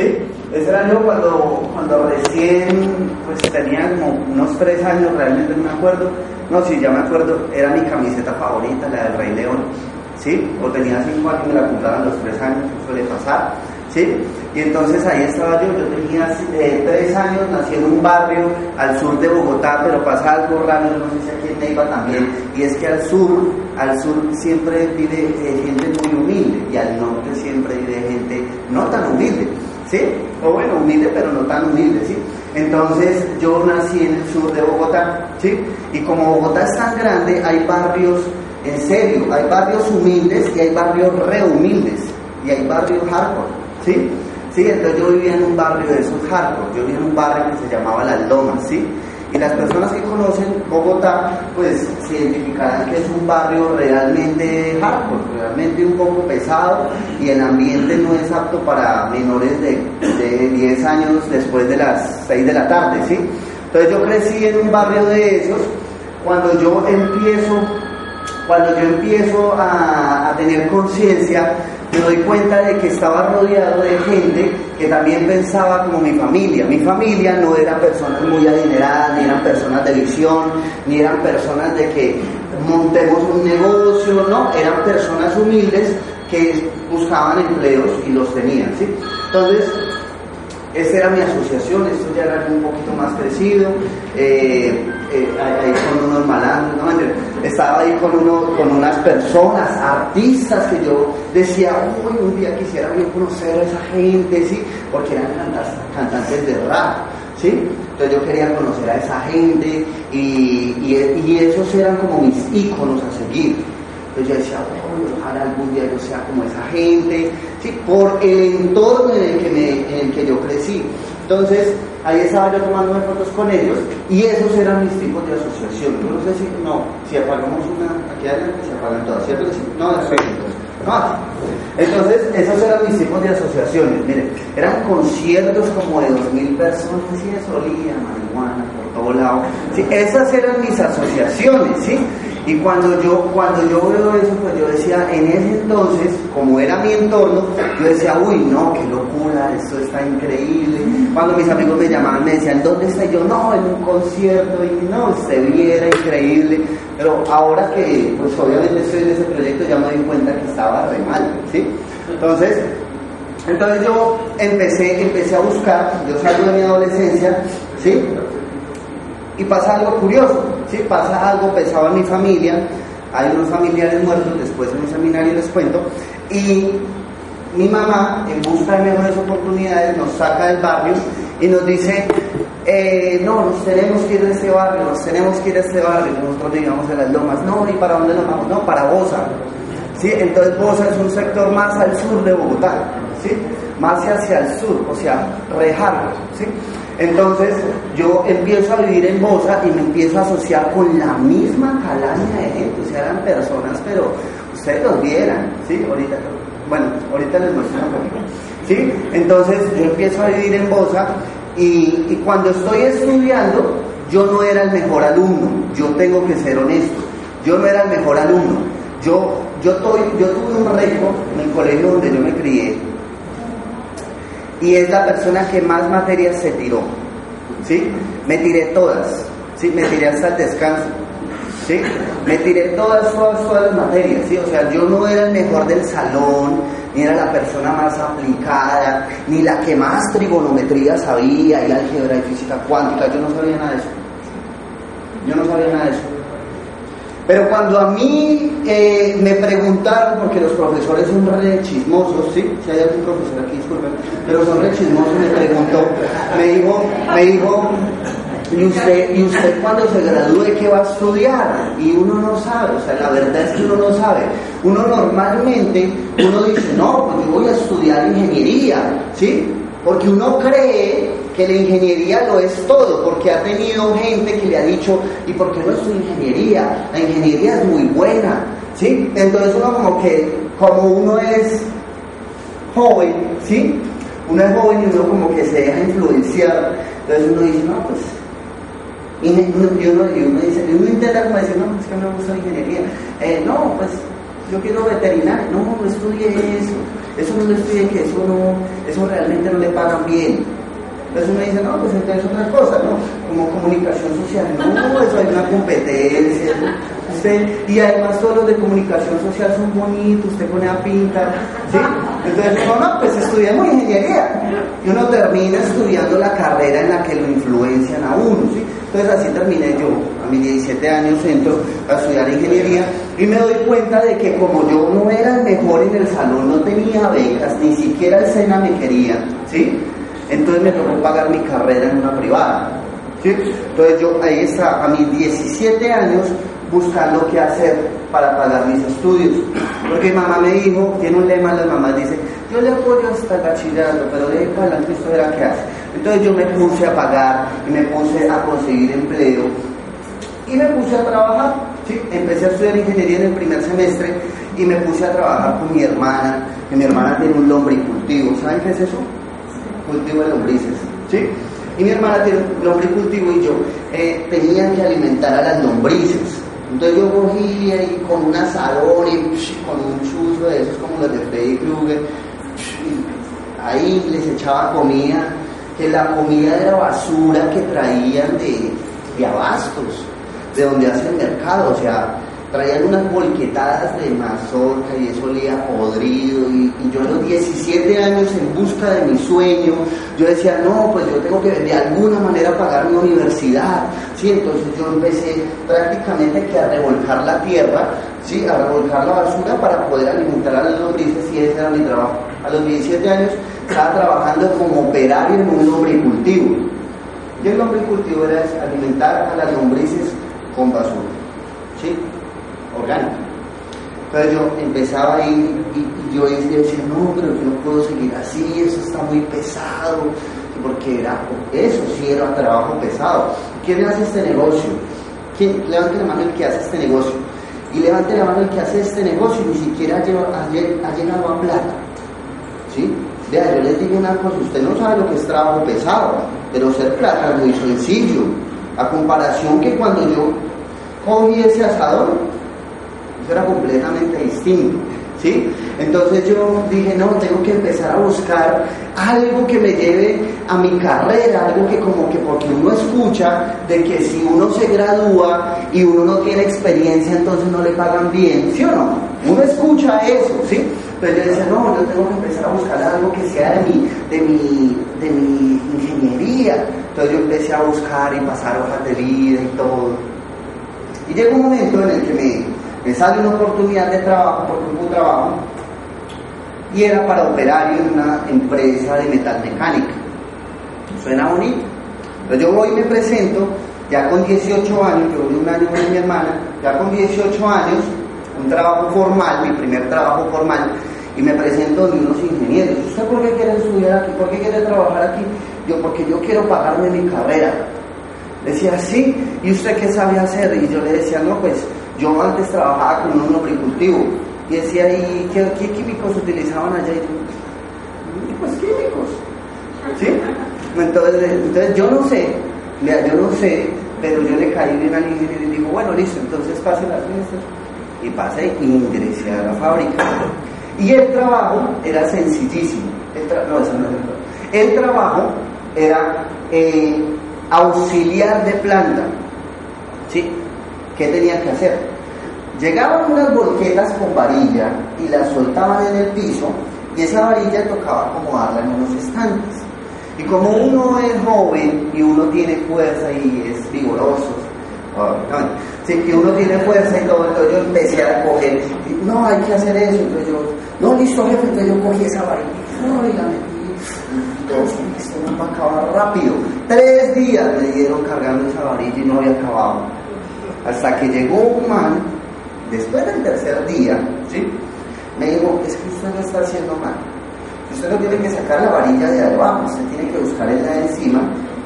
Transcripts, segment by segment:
¿sí? Ese era yo cuando, cuando recién, pues tenía como unos tres años, realmente no me acuerdo. No, sí, ya me acuerdo, era mi camiseta favorita, la del Rey León, ¿sí? O tenía cinco años y me la compraban los tres años, suele pasar. ¿sí? Y entonces ahí estaba yo, yo tenía eh, tres años, nací en un barrio al sur de Bogotá, pero pasaba algo raro, no sé si aquí en Neiva también, y es que al sur, al sur siempre vive eh, gente muy humilde, y al norte siempre vive gente no tan humilde, ¿sí? O bueno, humilde, pero no tan humilde, ¿sí? Entonces yo nací en el sur de Bogotá, ¿sí? Y como Bogotá es tan grande, hay barrios, en serio, hay barrios humildes y hay barrios re humildes, y hay barrios hardcore. ¿sí? Sí, entonces yo vivía en un barrio de esos hardcore, yo vivía en un barrio que se llamaba Las Lomas, ¿sí? Y las personas que conocen Bogotá, pues se identificarán que es un barrio realmente hardcore, realmente un poco pesado y el ambiente no es apto para menores de, de 10 años después de las 6 de la tarde, ¿sí? Entonces yo crecí en un barrio de esos, cuando yo empiezo, cuando yo empiezo a, a tener conciencia, me doy cuenta de que estaba rodeado de gente que también pensaba como mi familia. Mi familia no eran personas muy adineradas, ni eran personas de visión, ni eran personas de que montemos un negocio, no, eran personas humildes que buscaban empleos y los tenían, ¿sí? Entonces, esa era mi asociación, esto ya era un poquito más crecido, eh, eh, ahí con unos malandros, ¿no? estaba ahí con, uno, con unas personas, artistas que yo decía, uy, un día quisiera yo conocer a esa gente, ¿sí? Porque eran cantantes de rap, ¿sí? Entonces yo quería conocer a esa gente y, y, y esos eran como mis íconos a seguir. Entonces yo decía, oh, ojalá algún día yo sea como esa gente, ¿sí? por el entorno en el, que me, en el que yo crecí. Entonces, ahí estaba yo tomándome fotos con ellos y esos eran mis tipos de asociación. Yo no sé si, no, si apagamos una, aquí adelante se apagan todas, ¿cierto sí? No, después, no. Entonces, esos eran mis tipos de asociaciones. Miren, eran conciertos como de 2.000 personas y eso olía marihuana por todo lado. Sí, esas eran mis asociaciones, ¿sí? Y cuando yo, cuando yo veo eso, pues yo decía, en ese entonces, como era mi entorno, yo decía, uy, no, qué locura, esto está increíble. Cuando mis amigos me llamaban, me decían, ¿dónde está? yo, no, en un concierto, y no, se viera increíble. Pero ahora que, pues obviamente estoy en ese proyecto, ya me di cuenta que estaba re mal, ¿sí? Entonces, entonces yo empecé, empecé a buscar, yo salgo de mi adolescencia, ¿sí? Y pasa algo curioso, ¿sí? Pasa algo pesado en mi familia, hay unos familiares muertos, después en un seminario les cuento, y mi mamá, en busca de mejores oportunidades, nos saca del barrio y nos dice, eh, no, nos tenemos que ir de este barrio, nos tenemos que ir de este barrio, nosotros vivíamos en las lomas, no, ¿y para dónde nos vamos? No, para Bosa. ¿Sí? Entonces Bosa es un sector más al sur de Bogotá, ¿sí? más hacia el sur, o sea, rejarlo. ¿sí? Entonces yo empiezo a vivir en Bosa y me empiezo a asociar con la misma calaña de gente, o sea, eran personas, pero ustedes los vieran, ¿sí? Ahorita, bueno, ahorita les muestro un poquito, ¿sí? Entonces yo empiezo a vivir en Bosa y, cuando estoy estudiando, yo no era el mejor alumno, yo tengo que ser honesto, yo no era el mejor alumno, yo, yo, estoy, yo tuve un récord en el colegio donde yo me crié, y es la persona que más materias se tiró. ¿Sí? Me tiré todas. ¿Sí? Me tiré hasta el descanso. ¿Sí? Me tiré todas, todas, todas las materias. ¿Sí? O sea, yo no era el mejor del salón, ni era la persona más aplicada, ni la que más trigonometría sabía, y álgebra y física cuántica. Yo no sabía nada de eso. Yo no sabía nada de eso. Pero cuando a mí eh, me preguntaron, porque los profesores son re chismosos, ¿sí? Si hay algún profesor aquí, disculpen, pero son re chismosos, me preguntó, me dijo, me dijo, ¿y usted, ¿y usted cuando se gradúe qué va a estudiar? Y uno no sabe, o sea, la verdad es que uno no sabe. Uno normalmente, uno dice, no, pues yo voy a estudiar ingeniería, ¿sí? Porque uno cree que la ingeniería lo es todo, porque ha tenido gente que le ha dicho, ¿y por qué no es ingeniería? La ingeniería es muy buena, ¿sí? Entonces uno como que, como uno es joven, ¿sí? Uno es joven y uno como que se deja influenciar, entonces uno dice, no, pues, y uno, y uno, dice, uno intenta como decir, no, es que no me gusta la ingeniería, eh, no, pues, yo quiero veterinaria, no, no estudie eso, eso no lo estudie, que eso no, eso realmente no le pagan bien. Entonces uno dice, no, pues entonces otra cosa, ¿no? Como comunicación social, no, eso hay una competencia, y además todos los de comunicación social son bonitos, usted pone a pintar, ¿sí? Entonces, no, no, pues estudiamos ingeniería. Y uno termina estudiando la carrera en la que lo influencian a uno, ¿sí? Entonces así terminé yo, a mis 17 años entro a estudiar ingeniería y me doy cuenta de que como yo no era el mejor en el salón, no tenía becas, ni siquiera el SENA me quería, ¿sí? Entonces me tocó pagar mi carrera en una privada. ¿sí? Entonces yo ahí está, a mis 17 años buscando qué hacer para pagar mis estudios. Porque mi mamá me dijo, tiene un lema, la mamá dice, yo le apoyo hasta el bachillerato, pero de ahí para adelante esto era qué hace. Entonces yo me puse a pagar y me puse a conseguir empleo y me puse a trabajar. ¿sí? Empecé a estudiar ingeniería en el primer semestre y me puse a trabajar con mi hermana, que mi hermana tiene un lombricultivo. ¿Saben qué es eso? Cultivo de lombrices. ¿sí? Y mi hermana tiene un lombricultivo y yo eh, tenía que alimentar a las lombrices. Entonces yo cogía y con un asador y con un chuzo de esos como los de Freddy Krueger, ahí les echaba comida, que la comida era basura que traían de, de abastos, de donde hace el mercado, o sea, traían unas bolquetadas de mazorca y eso olía podrido y, yo a los 17 años en busca de mi sueño, yo decía, no, pues yo tengo que de alguna manera pagar mi universidad, ¿sí? Entonces yo empecé prácticamente que a revolcar la tierra, ¿sí? A revolcar la basura para poder alimentar a las lombrices y ese era mi trabajo. A los 17 años estaba trabajando como operario en un lombricultivo. Y el lombricultivo era alimentar a las lombrices con basura, ¿sí? Orgánico. Entonces yo empezaba ahí y, yo decía, no, pero yo no puedo seguir así, eso está muy pesado, porque era eso, sí era trabajo pesado. ¿Quién hace este negocio? ¿Quién? Levante la mano el que hace este negocio. Y levante la mano el que hace este negocio ni siquiera ha, llegado a plata. ¿Sí? Vea, yo les digo una cosa, usted no sabe lo que es trabajo pesado, pero ser plata es muy sencillo. A comparación que cuando yo cogí ese asador, era completamente distinto. ¿Sí? Entonces yo dije, no, tengo que empezar a buscar algo que me lleve a mi carrera, algo que como que porque uno escucha de que si uno se gradúa y uno no tiene experiencia, entonces no le pagan bien, ¿sí o no? Uno escucha eso, ¿sí? Pero yo decía, no, yo tengo que empezar a buscar algo que sea de mi, de mi, de mi ingeniería. Entonces yo empecé a buscar y pasar hojas de vida y todo. Y llegó un momento en el que me, me sale una oportunidad de trabajo, porque un trabajo, y era para operario en una empresa de metalmecánica. Suena bonito. Pero yo voy y me presento, ya con 18 años, yo voy un año con mi hermana, ya con 18 años, un trabajo formal, mi primer trabajo formal, y me presento de unos ingenieros. ¿Usted por qué quiere estudiar aquí? ¿Por qué quiere trabajar aquí? Yo, porque yo quiero pagarme mi carrera. Decía, sí, ¿y usted qué sabe hacer? Y yo le decía, no, pues yo antes trabajaba con un agricultivo y decía, ¿y qué, químicos utilizaban allá? Y pues químicos. ¿Sí? Entonces, yo no sé, yo no sé, pero yo le caí bien al ingeniero y digo, bueno, listo, entonces pase las fiestas. Y pasé y ingresé a la fábrica. Y el trabajo era sencillísimo. El, no, el trabajo era eh, auxiliar de planta. ¿Sí? ¿Qué tenían que hacer? Llegaban unas volquetas con varilla y las soltaban en el piso y esa varilla tocaba acomodarla en unos estantes. Y como uno es joven y uno tiene fuerza y es vigoroso, sí, que uno tiene fuerza y todo, entonces yo empecé a coger, no, hay que hacer eso, entonces yo, no, listo jefe, entonces yo cogí esa varilla y la metí, esto no va a acabar rápido. Tres días me dieron cargando esa varilla y no había acabado. Hasta que llegó un man, después del tercer día, ¿sí? me dijo, es que usted no está haciendo mal. Usted no tiene que sacar la varilla de abajo, usted tiene que buscar en la de encima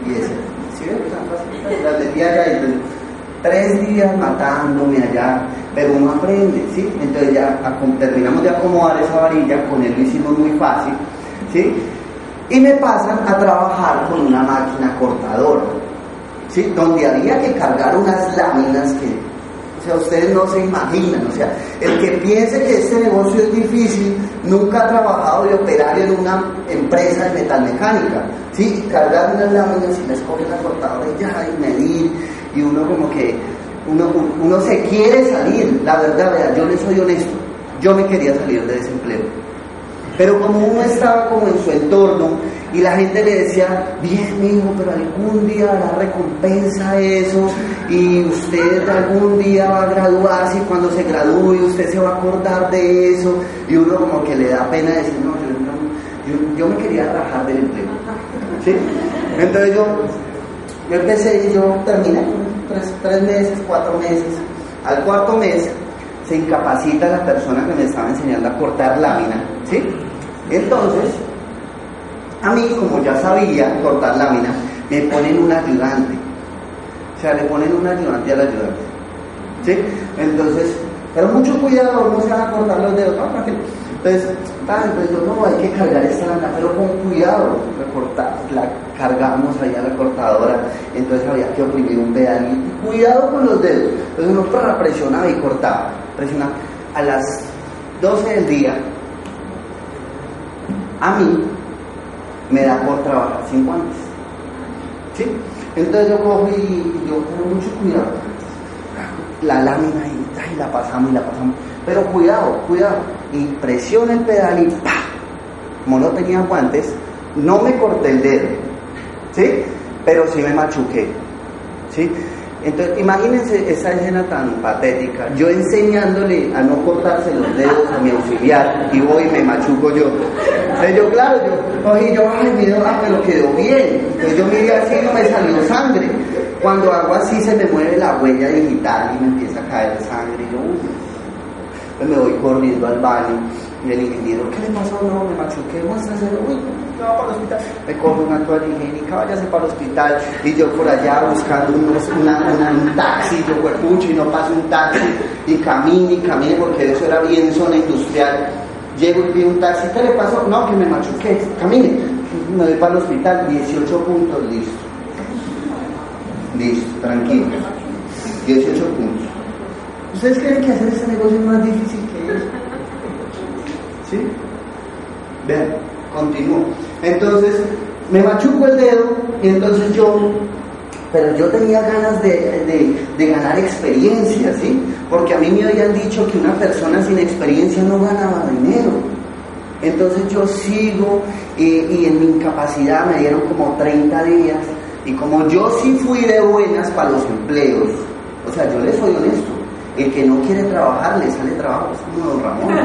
y decir, ¿sí ven? Tan La metí allá y tres días matándome allá, pero uno aprende, ¿sí? Entonces ya terminamos de acomodar esa varilla, con él lo hicimos muy fácil, ¿sí? Y me pasan a trabajar con una máquina cortadora donde había que cargar unas láminas que O sea, ustedes no se imaginan. O sea, el que piense que este negocio es difícil, nunca ha trabajado de operario en una empresa de metalmecánica. ¿sí? Cargar unas láminas y les coge la cortadora y ya, y medir, y uno como que, uno, uno se quiere salir. La verdad, yo le soy honesto, yo me quería salir de desempleo pero como uno estaba como en su entorno y la gente le decía, bien hijo, pero algún día dará recompensa eso y usted algún día va a graduarse y cuando se gradúe usted se va a acordar de eso y uno como que le da pena decir, no, yo, yo, me quería rajar del empleo. ¿Sí? Entonces yo, yo empecé y yo terminé tres, tres meses, cuatro meses. Al cuarto mes se incapacita la persona que me estaba enseñando a cortar lámina, ¿sí? Entonces, a mí, como ya sabía cortar lámina, me ponen un ayudante. O sea, le ponen un ayudante al ayudante. ¿Sí? Entonces, pero mucho cuidado, no se van a cortar los dedos, ¿no? Entonces, entonces yo, no, hay que cargar esta lámina, pero con cuidado, recortar, la cargamos allá a la cortadora, entonces había que oprimir un pedal cuidado con los dedos. Entonces uno presionaba y cortaba, presionaba. A las 12 del día a mí me da por trabajar sin guantes. ¿Sí? Entonces yo cojo y yo tengo mucho cuidado. La lámina y, la pasamos y la pasamos. Pero cuidado, cuidado. Y presiono el pedal y ¡pa! Como no tenía guantes, no me corté el dedo. ¿Sí? Pero sí me machuqué. ¿Sí? Entonces, imagínense esa escena tan patética. Yo enseñándole a no cortarse los dedos a mi auxiliar y voy y me machuco yo. Entonces yo, claro, yo cogí yo, ay, mi dedo, ah, pero quedó bien. Entonces yo miré así y no me salió sangre. Cuando hago así se me mueve la huella digital y me empieza a caer sangre. Yo, Pues me voy corriendo al baño y el ingeniero, ¿qué le pasó? No, me machuqué, muéstraselo. Uy, me va para el hospital. Me cojo una toalla higiénica, váyase para el hospital. Y yo por allá buscando un taxi, yo pucho y no paso un taxi. Y camine y camine, porque eso era bien zona industrial. Llego y pido un taxi, ¿qué le pasó? No, que me machuqué, camine. Me voy para el hospital, 18 puntos, listo. Listo, tranquilo. 18 puntos. ¿Ustedes creen que hacer ese negocio es más difícil que eso? ¿Sí? Vean, continúo. Entonces, me machuco el dedo y entonces yo, pero yo tenía ganas de, ganar experiencia, ¿sí? Porque a mí me habían dicho que una persona sin experiencia no ganaba dinero. Entonces yo sigo y, y en mi incapacidad me dieron como 30 días y como yo sí fui de buenas para los empleos, o sea, yo les soy honesto, el que no quiere trabajar le sale trabajo, es como don Ramón.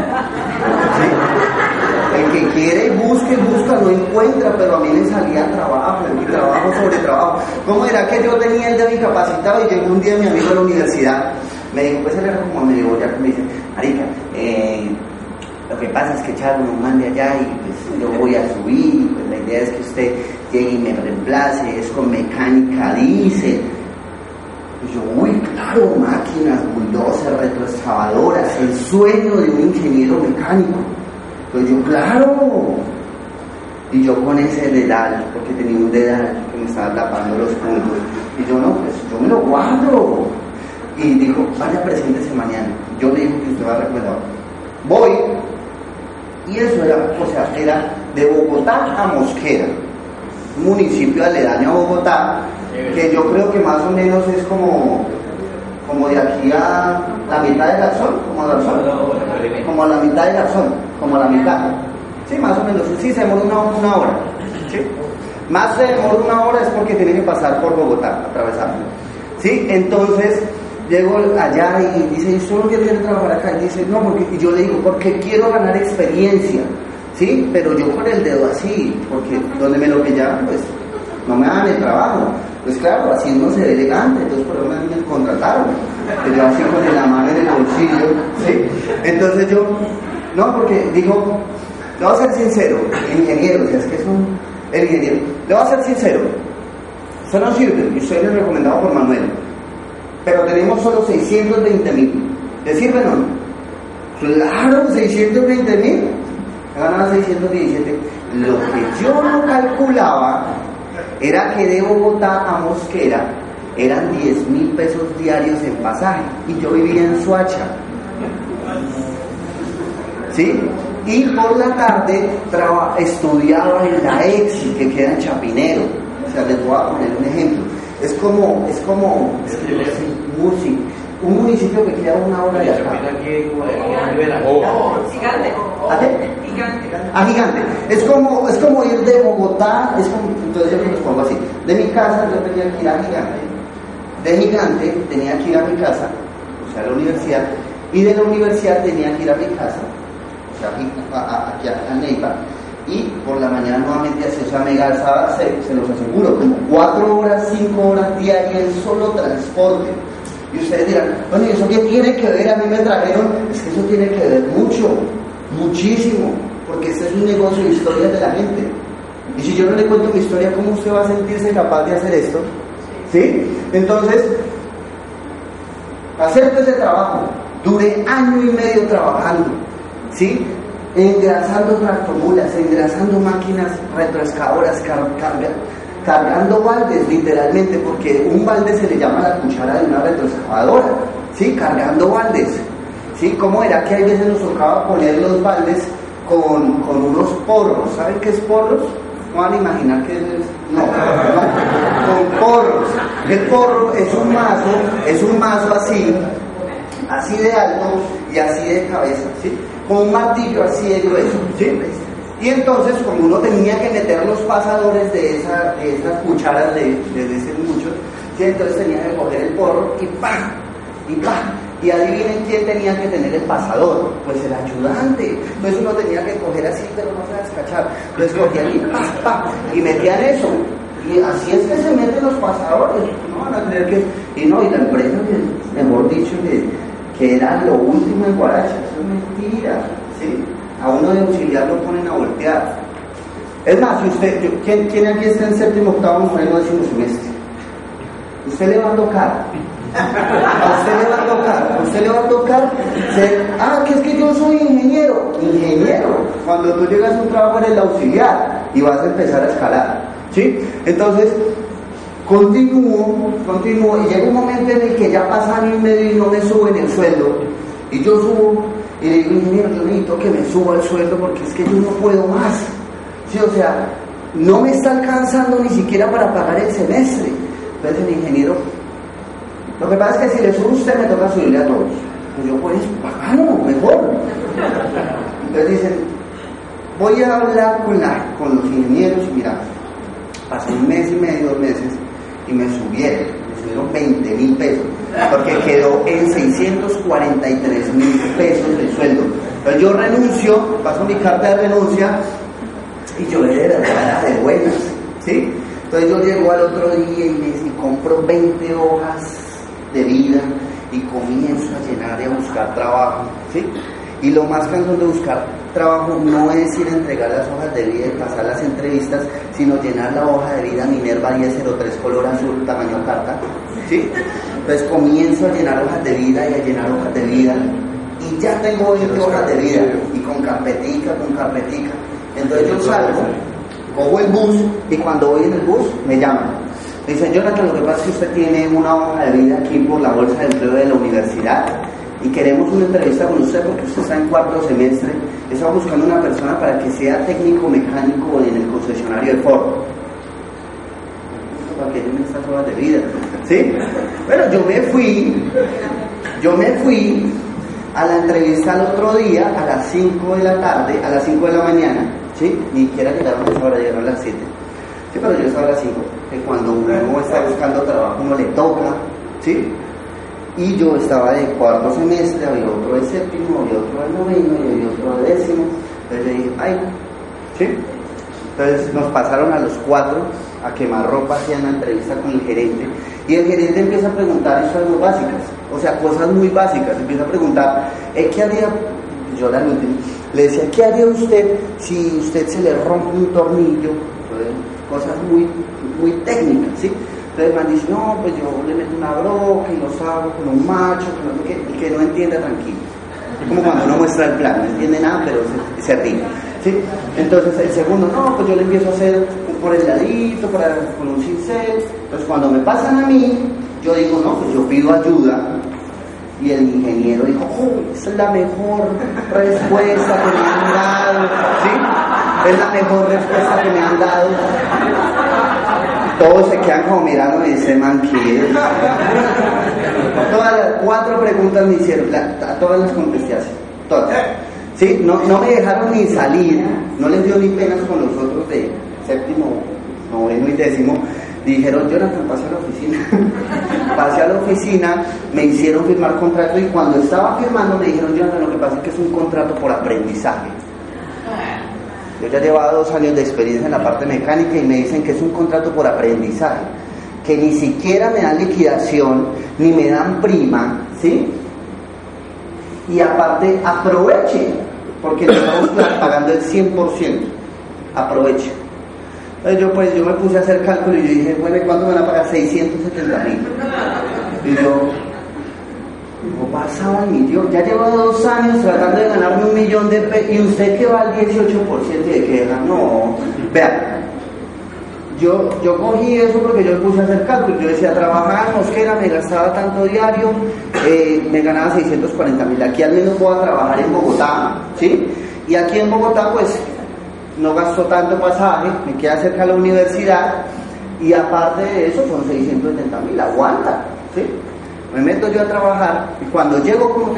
El que quiere, busque, busca, no encuentra, pero a mí me salía trabajo, trabajo sobre trabajo. ¿Cómo era que yo tenía el de incapacitado y llegó un día mi amigo a la universidad? Me dijo, pues él era como medio ya me dice, Marica, eh, lo que pasa es que Charo nos mande allá y pues yo voy a subir, pues la idea es que usted llegue y me reemplace, es con mecánica, dice y yo, uy, claro, máquinas, bulldozers, retroexcavadoras, el sueño de un ingeniero mecánico. Pues yo, claro. Y yo con ese dedal, porque tenía un dedal que me estaba tapando los puntos. Y yo, no, pues yo me lo guardo. Y dijo, vaya, preséntese mañana. Yo le digo que usted va a recordar. Voy. Y eso era, o sea, era de Bogotá a Mosquera, un municipio aledaño a Bogotá, que yo creo que más o menos es como, como de aquí a la mitad de Garzón, como Garzón, como a la mitad de Garzón, como a la mitad. Sí, más o menos, sí, se demora una, una hora. ¿sí? Más se demora una hora es porque tiene que pasar por Bogotá, atravesarlo. ¿Sí? Entonces, llego allá y dice, ¿y solo quiere trabajar acá? Y dice, no, porque, y yo le digo, porque quiero ganar experiencia. ¿Sí? Pero yo con el dedo así, porque donde me lo pillaban, pues no me dan el trabajo. Pues claro, así uno se ve elegante, entonces por eso me contrataron. Yo así con la mano en el bolsillo, ¿sí? Entonces yo, no, porque digo, le voy a ser sincero, ingeniero, si es que es el ingeniero, le voy a ser sincero, eso no sirve, y el recomendado por Manuel, pero tenemos solo 620 mil, ¿le sirve o no? Claro, 620 mil, ganan 617. Lo que yo no calculaba era que de Bogotá a Mosquera eran 10 mil pesos diarios en pasaje y yo vivía en Suacha. ¿Sí? Y por la tarde estudiaba en la EXI, que queda en Chapinero. O sea, les voy a poner un ejemplo. Es como, es como, un municipio que queda una hora de acá. Gigante. ¿A gigante. Es como, es como ir de Bogotá, es como, entonces yo me los pongo así. De mi casa yo tenía que ir a Gigante. De Gigante tenía que ir a mi casa, o sea, a la universidad. Y de la universidad tenía que ir a mi casa, o sea, aquí a, Neiva. Y por la mañana nuevamente así, o sea, me gastaba, se, se los aseguro, como cuatro horas, cinco horas diarias en solo transporte. Y ustedes dirán, bueno, ¿y eso qué tiene que ver? A mí me trajeron, es que eso tiene que ver mucho, muchísimo, porque ese es un negocio de historias de la gente. Y si yo no le cuento mi historia, ¿cómo usted va a sentirse capaz de hacer esto? ¿Sí? Entonces, acepte ese trabajo, dure año y medio trabajando, ¿sí? Engrasando tractomulas, engrasando máquinas retroexcavadoras, carga, cargando baldes, literalmente, porque un balde se le llama la cuchara de una retroexcavadora, ¿sí? Cargando baldes, ¿sí? ¿Cómo era que a veces nos tocaba poner los baldes con, con unos porros? ¿Saben qué es porros? No van a imaginar que es... No, no, con porros. El porro es un mazo, es un mazo así, así de alto y así de cabeza, ¿sí? Con un martillo así de grueso, ¿sí? Y entonces, como uno tenía que meter los pasadores de, esa, de esas cucharas de, de, ese mucho, entonces tenía que coger el porro y ¡pam! y ¡pam! Y adivinen quién tenía que tener el pasador, pues el ayudante. Entonces uno tenía que coger así, pero no se descachar. Entonces cogían y ¡pam! ¡pam! y metían eso. Y así es que se meten los pasadores, no van a tener que. Y no, y la empresa, mejor dicho, que, que era lo último en Guaracha, eso es mentira, ¿sí? a uno de auxiliar lo ponen a voltear. Es más, usted, ¿quién, ¿quién, aquí está en séptimo, octavo, noveno, décimo semestre? Usted le va a tocar. A usted le va a tocar. A usted le va a tocar. ah, que es que yo soy ingeniero. Ingeniero. Cuando tú llegas a un trabajo eres el auxiliar y vas a empezar a escalar. ¿Sí? Entonces, continúo, continúo y llega un momento en el que ya pasan y medio y no me suben el sueldo. Y yo subo y le digo, ingeniero, yo necesito que me suba el sueldo porque es que yo no puedo más. Sí, o sea, no me está alcanzando ni siquiera para pagar el semestre. Entonces el ingeniero, lo que pasa es que si le subo usted me toca subirle a todos. Pues yo pues pagarlo, mejor. Entonces dicen, voy a hablar con, los ingenieros y mira, pasó un mes y medio, dos meses, y me subieron, me subieron 20 mil pesos porque quedó en 643 mil pesos de sueldo. Entonces yo renuncio, paso mi carta de renuncia y yo de verdad de buenas, ¿sí? Entonces yo llego al otro día y, me, compro 20 hojas de vida y comienzo a llenar y a buscar trabajo, ¿sí? Y lo más cansón de buscar trabajo no es ir a entregar las hojas de vida y pasar las entrevistas, sino llenar la hoja de vida Minerva 1003 color azul, tamaño carta. ¿sí? Entonces comienzo a llenar hojas de vida y a llenar hojas de vida. Y ya tengo 20 hojas de vida. Y con carpetica, con carpetica. Entonces yo salgo, cojo el bus y cuando voy en el bus me llaman. Me dicen, Jonathan, lo que pasa es que usted tiene una hoja de vida aquí por la bolsa de empleo de la universidad y queremos una entrevista con usted porque usted está en cuarto semestre. Estamos buscando una persona para que sea técnico mecánico en el concesionario de Ford. Para que me estas horas de vida. ¿Sí? Bueno, yo me fui, yo me fui a la entrevista el otro día a las 5 de la tarde, a las 5 de la mañana, ¿sí? Ni siquiera llegaron a esa hora, llegaron a las 7. Sí, pero yo estaba a las 5, que cuando uno está buscando trabajo uno le toca, ¿sí? Y yo estaba de cuarto semestre, había otro de séptimo, había otro de noveno y había otro de décimo. Entonces le dije, ay, ¿sí? Entonces nos pasaron a los cuatro a quemar ropa, hacían la entrevista con el gerente. Y el gerente empieza a preguntar cosas básicas, o sea, cosas muy básicas. Empieza a preguntar, ¿eh, ¿qué haría? Yo la le decía, ¿qué haría usted si usted se le rompe un tornillo? cosas muy, muy técnicas, ¿sí? Entonces man dice, no, pues yo le meto una broca y lo hago con un macho, que no y que no entienda tranquilo. Como cuando uno muestra el plan, no entiende nada, pero se, ríe. ¿sí? Entonces el segundo, no, pues yo le empiezo a hacer por el ladito, para, con un cincel. Entonces cuando me pasan a mí, yo digo, no, pues yo pido ayuda. Y el ingeniero dijo, oh, esa es la mejor respuesta que me han dado. ¿Sí? Es la mejor respuesta que me han dado. Todos se quedan como mirando y dicen, man, ¿qué Todas las cuatro preguntas me hicieron, a todas las contesté así, todas. ¿Sí? No, no me dejaron ni salir, no les dio ni penas con los otros de séptimo, noveno y décimo. Dijeron, Jonathan, pase a la oficina. pasé a la oficina, me hicieron firmar contrato y cuando estaba firmando me dijeron, Jonathan, lo que pasa es que es un contrato por aprendizaje. Yo ya llevaba dos años de experiencia en la parte mecánica y me dicen que es un contrato por aprendizaje, que ni siquiera me dan liquidación, ni me dan prima, ¿sí? Y aparte aproveche, porque le estamos pagando el 100%, aproveche. Entonces yo pues yo me puse a hacer cálculo y yo dije, bueno, ¿cuánto me van a pagar? 670 mil. Y yo, no pasaba el millón. Ya llevo dos años tratando de ganarme un millón de pesos. ¿Y usted que va al 18% y de queja? No. Vean, yo, yo cogí eso porque yo puse a hacer cálculo. Yo decía, trabajar en Mosquera me gastaba tanto diario, eh, me ganaba 640 mil. Aquí al menos puedo trabajar en Bogotá, ¿sí? Y aquí en Bogotá, pues, no gasto tanto pasaje, me queda cerca de la universidad. Y aparte de eso, son 670 mil. Aguanta, ¿sí? Me meto yo a trabajar y cuando llego como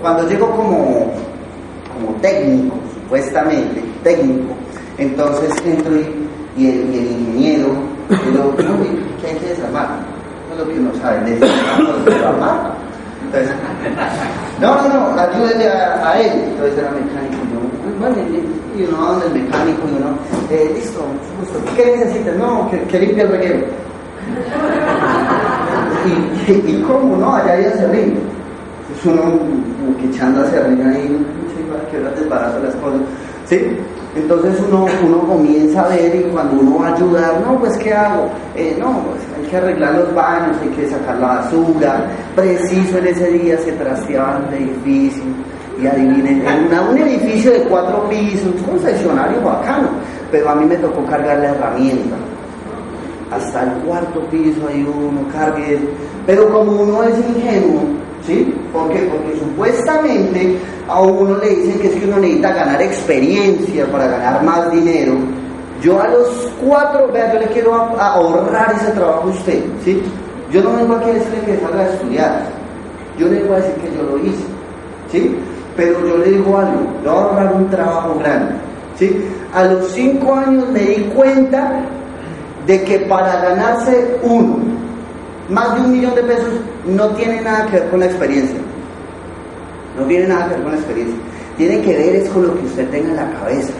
cuando llego como, como técnico, supuestamente técnico, entonces entro y, el, ingeniero, y lo, ¿qué hay que desarmar? No es lo que uno sabe, desarmar. Entonces, no, no, no, ayúdenle a, él. Entonces era mecánico, yo, bueno, y uno va donde el mecánico y uno, eh, listo, justo, ¿qué necesitas? No, que, que limpie el reguero. Y, cómo, ¿no? Allá ya se ríe. Es uno echando hacia arriba ahí, para que ahora desbarazo las cosas. ¿Sí? Entonces uno, uno comienza a ver y cuando uno va a ayudar, no, pues ¿qué hago? Eh, no, pues hay que arreglar los baños, hay que sacar la basura. Preciso en ese día se trasteaba el edificio y adivinen, un edificio de cuatro pisos, un concesionario bacano, pero a mí me tocó cargar la herramienta hasta el cuarto piso hay uno, cargue, pero como uno es ingenuo, ¿sí? ¿Por qué? Porque supuestamente a uno le dicen que es que uno necesita ganar experiencia para ganar más dinero. Yo a los cuatro, vea, yo le quiero ahorrar ese trabajo a usted, ¿sí? Yo no vengo aquí a decirle que salga a estudiar, yo le voy a decir que yo lo hice, ¿sí? Pero yo le digo algo, le voy a ahorrar un trabajo grande, ¿sí? A los cinco años me di cuenta de que para ganarse uno más de un millón de pesos no tiene nada que ver con la experiencia. No tiene nada que ver con la experiencia. Tiene que ver es con lo que usted tenga en la cabeza.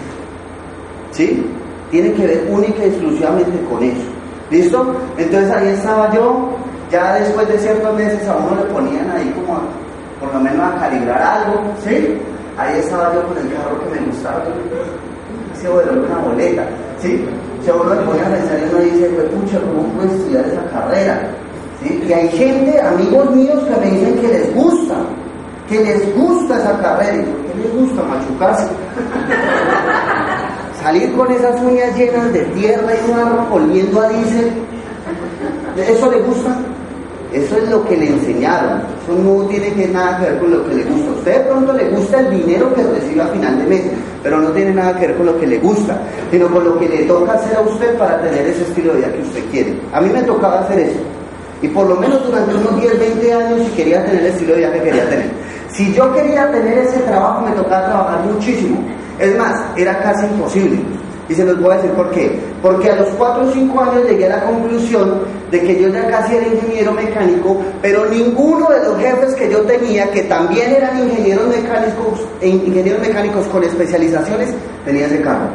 ¿Sí? Tiene que ver única y exclusivamente con eso. ¿Listo? Entonces ahí estaba yo, ya después de ciertos meses a uno le ponían ahí como por lo menos a calibrar algo, ¿sí? Ahí estaba yo con el carro que me gustaba, ese de una boleta, ¿sí? Si uno le pone a pensar y uno dice, pues pucha, ¿cómo puedo estudiar esa carrera? Y hay gente, amigos míos, que me dicen que les gusta, que les gusta esa carrera. ¿Y qué les gusta machucarse? Salir con esas uñas llenas de tierra y barro, oliendo a diésel, ¿eso le gusta? Eso es lo que le enseñaron. Eso no tiene nada que ver con lo que le gusta. A usted de pronto le gusta el dinero que recibe a final de mes, pero no tiene nada que ver con lo que le gusta, sino con lo que le toca hacer a usted para tener ese estilo de vida que usted quiere. A mí me tocaba hacer eso. Y por lo menos durante unos 10, 20 años si quería tener el estilo de vida que quería tener. Si yo quería tener ese trabajo me tocaba trabajar muchísimo. Es más, era casi imposible. Y se los voy a decir por qué. Porque a los 4 o 5 años llegué a la conclusión de que yo ya casi era ingeniero mecánico, pero ninguno de los jefes que yo tenía, que también eran ingenieros mecánicos, e ingenieros mecánicos con especializaciones, tenía ese cargo.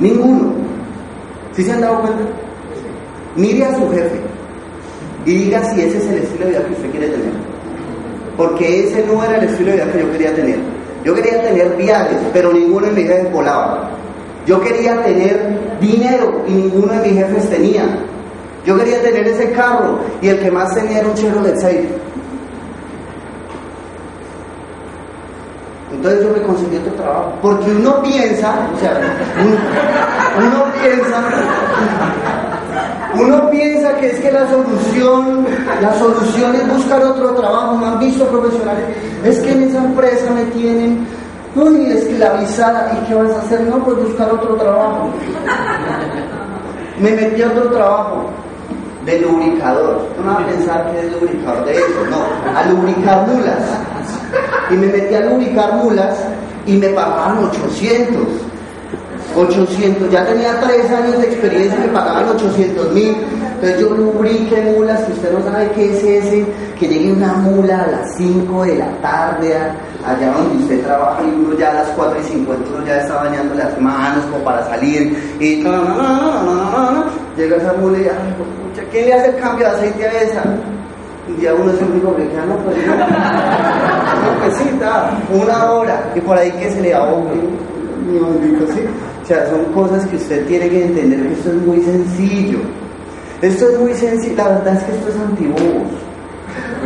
Ninguno. ¿Sí se han dado cuenta? Mire a su jefe y diga si ese es el estilo de vida que usted quiere tener. Porque ese no era el estilo de vida que yo quería tener. Yo quería tener viajes, pero ninguno de mis jefes volaba. Yo quería tener dinero y ninguno de mis jefes tenía. Yo quería tener ese carro y el que más tenía era un Chevrolet 6. Entonces yo me conseguí otro trabajo. Porque uno piensa, o sea, uno piensa, uno piensa que es que la solución, la solución es buscar otro trabajo. ¿No han visto profesionales? Es que en esa empresa me tienen Uy, esclavizada. ¿Y qué vas a hacer? No, pues buscar otro trabajo. Me metí a otro trabajo de lubricador. No vas a pensar que es lubricador de eso, no, a lubricar mulas. Y me metí a lubricar mulas y me pagaban 800. 800, ya tenía tres años de experiencia y me pagaban 800 mil. Entonces yo lubriqué mulas, que usted no sabe qué es ese, que llegue una mula a las 5 de la tarde allá donde usted trabaja y uno ya a las 4 y 50 uno ya está bañando las manos como para salir y llega esa mula y pucha, ¿quién le hace el cambio de aceite a esa? Y ya uno es el único que queda, no, pues no, no, pues sí, una hora y por ahí que se le ahogue, mi maldito, sí. Sea, son cosas que usted tiene que entender que esto es muy sencillo. Esto es muy sencillo, la verdad es que esto es antiguo.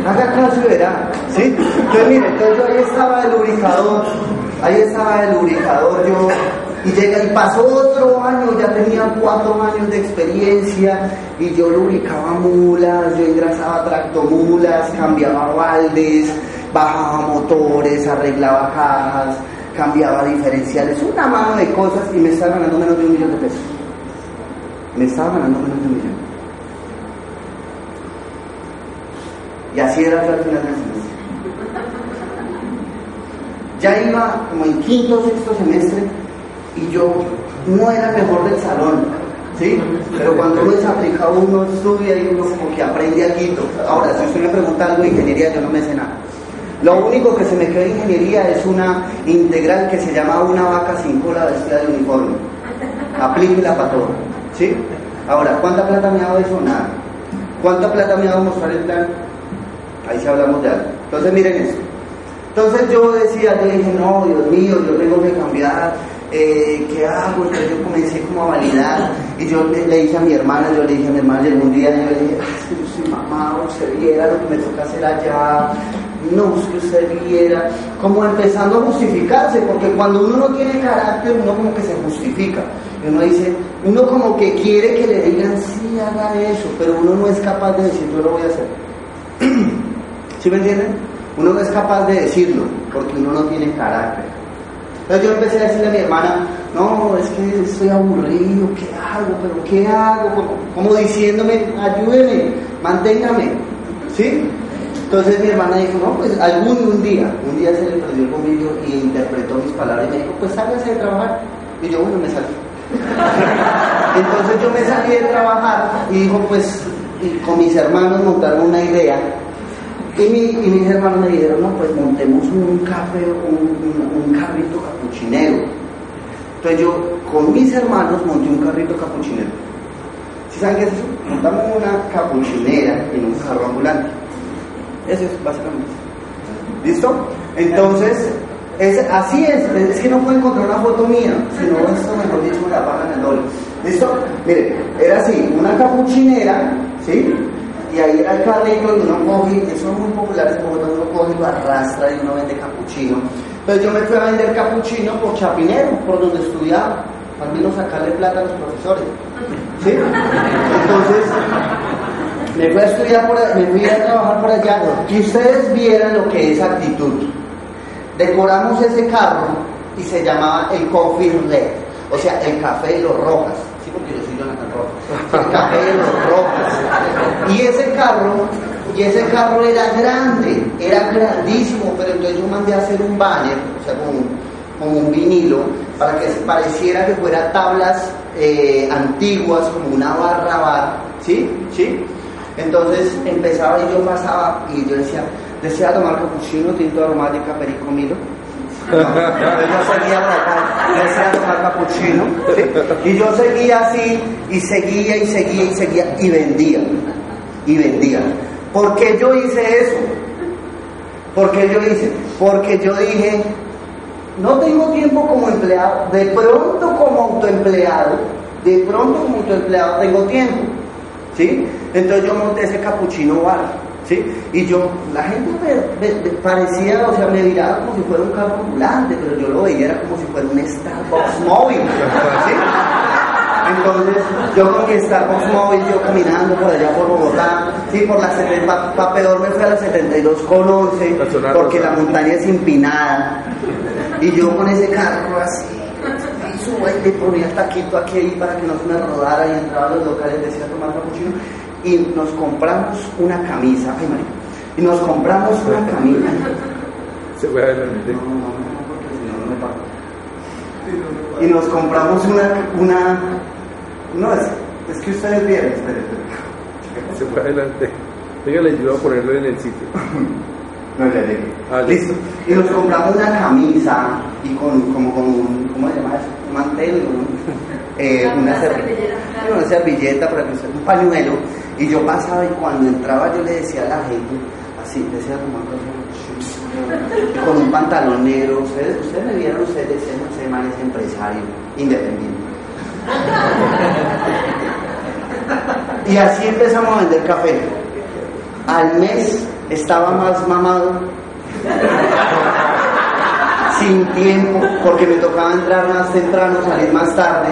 Haga caso y verá, ¿sí? Entonces, mire, entonces yo ahí estaba el lubricador, ahí estaba el lubricador yo, y llega y pasó otro año, ya tenía cuatro años de experiencia, y yo lubricaba mulas, yo engrasaba tractomulas, cambiaba baldes, bajaba motores, arreglaba cajas, cambiaba diferenciales, una mano de cosas, y me estaba ganando menos de un millón de pesos. Me estaba ganando menos de un millón. Y así era el final del semestre. Ya iba como en quinto o sexto semestre y yo no era mejor del salón, ¿sí? Pero cuando uno es uno estudia y uno como que aprende algo. Ahora, si usted me pregunta algo de ingeniería, yo no me sé nada. Lo único que se me queda de ingeniería es una integral que se llama una vaca sin cola vestida de uniforme. Aplíquela para todo, ¿sí? Ahora, ¿cuánta plata me ha dado eso? Nada. ¿Cuánta plata me ha dado mostrar el plan? Ahí sí hablamos de algo. Entonces miren eso. Entonces yo decía, yo dije, no, Dios mío, yo tengo que cambiar, eh, ¿qué hago? Entonces yo comencé como a validar y yo le, dije a mi hermana, yo le dije a mi hermana, y algún día yo le dije, yo soy mamá, usted viera lo que me toca hacer allá, no, es usted viera, como empezando a justificarse, porque cuando uno no tiene carácter, uno como que se justifica. Y uno dice, uno como que quiere que le digan, sí, haga eso, pero uno no es capaz de decir, yo lo voy a hacer. ¿Sí me entienden? Uno no es capaz de decirlo porque uno no tiene carácter. Entonces yo empecé a decirle a mi hermana, no, es que estoy aburrido, ¿qué hago? ¿Pero qué hago? Como, diciéndome, ayúdeme, manténgame. ¿Sí? Entonces mi hermana dijo, no, pues algún día, un día se le perdió el bombillo y interpretó mis palabras y me dijo, pues sálgase de trabajar. Y yo, bueno, me salí. Entonces yo me salí de trabajar y dijo, pues con mis hermanos montaron una idea y, mis hermanos me dijeron, no, pues montemos un café, un, carrito capuchinero. Entonces yo con mis hermanos monté un carrito capuchinero. ¿Sí saben qué es eso? Montamos una capuchinera en un carro ambulante. Eso es básicamente. ¿Listo? Entonces, es, así es, es que no puedo encontrar una foto mía, sino esto mejor dicho me la pagan el dólar. ¿Listo? Mire, era así, una capuchinera, ¿sí? y ahí era el carrito y uno coge, eso es muy popular en Bogotá, uno coge y lo arrastra y uno vende capuchino. Entonces yo me fui a vender capuchino por Chapinero, por donde estudiaba, mí no sacarle plata a los profesores. ¿Sí? Entonces, me fui a estudiar por me fui a trabajar por allá, y ustedes vieran lo que es actitud. Decoramos ese carro y se llamaba el Coffee Red, o sea, el café de los rojas porque yo soy Jonathan Rojas, el café de los Rojas. Y ese carro, y ese carro era grande, era grandísimo, pero entonces yo mandé a hacer un banner, o sea, como, un vinilo, para que pareciera que fuera tablas eh, antiguas, como una barra bar, ¿sí? ¿Sí? Entonces empezaba y yo pasaba y yo decía, ¿desea tomar capuchino, tinto aromática, perico milo? yo seguía tomar capuchino, y yo seguía así, y seguía, y seguía, y seguía, y vendía, y vendía. ¿Por qué yo hice eso? ¿Por qué yo hice? Porque yo dije, no tengo tiempo como empleado, de pronto como autoempleado, de pronto como autoempleado tengo tiempo, ¿sí? Entonces yo monté ese capuchino bar, ¿sí? Y yo, la gente me, parecía, o sea, me miraba como si fuera un carro ambulante, pero yo lo veía era como si fuera un Starbucks móvil, ¿sí? Entonces, yo con mi Starbucks móvil, yo caminando por allá por Bogotá, sí, por la 70, pa, peor me fui a la 72 con 11, porque la montaña es empinada, y yo con ese carro así, y subo y le ponía el taquito aquí ahí para que no se me rodara y entraba a los locales, decía tomar capuchino, y nos compramos una camisa, ay María, y nos compramos una camisa. Se fue adelante. No, no, no, porque si no, no me pago. Y nos compramos una, una, no, es, es que ustedes vieron, esperen. Se fue adelante. Venga, le ayudo a ponerlo en el sitio. No le dije. Ah, Listo. Y nos compramos una camisa y con, como con un, ¿cómo se llama eso? Un mantel, un, eh, una, servilleta, una servilleta para que usted, un pañuelo. Y yo pasaba y cuando entraba yo le decía a la gente, así, decía como con un pantalón negro. Ustedes, ustedes me vieron, ustedes decían, ese man es empresario, independiente. y así empezamos a vender café. Al mes estaba más mamado, sin tiempo, porque me tocaba entrar más temprano, salir más tarde,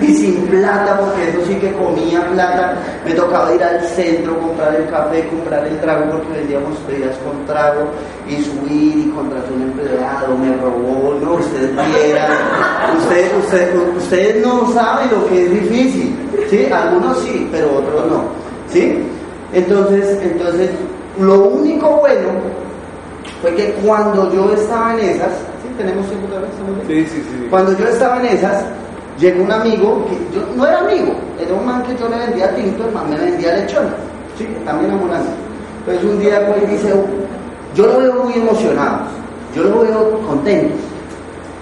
y sin plata, porque eso sí que comía plata, me tocaba ir al centro, comprar el café, comprar el trago, porque vendíamos bebidas con trago, y subir y contratar un empleado, me robó, no, ustedes vieran, ustedes, ustedes, ustedes no saben lo que es difícil, ¿sí? Algunos sí, pero otros no, ¿sí? Entonces, entonces, lo único bueno fue que cuando yo estaba en esas, ¿sí? ¿Tenemos tiempo sí, sí. Cuando yo estaba en esas, llegó un amigo, que yo no era amigo, era un man que yo le vendía tinto, el man me vendía lechón, ¿sí? También ambulancia. Entonces un día pues dice, yo lo veo muy emocionado, yo lo veo contento.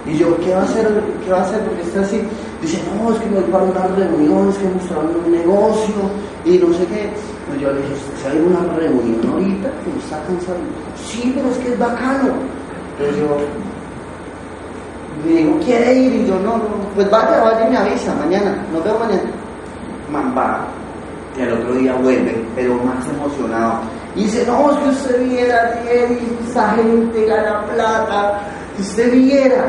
Y yo, ¿qué va a hacer? ¿Qué va a hacer? Porque está así. Dice, no, es que me voy para una reunión, es que mostraron un negocio y no sé qué. Yo le dije, ¿se hay una reunión ahorita? Que está cansado. Sí, pero es que es bacano. Entonces yo, me digo, ¿quiere ir? Y yo, no, no, pues vaya, vaya y me avisa mañana, nos vemos mañana. Man, va. Y al otro día vuelve, pero más emocionado. Y dice, no, que usted viera, Thierry, esa gente gana plata, si usted viera.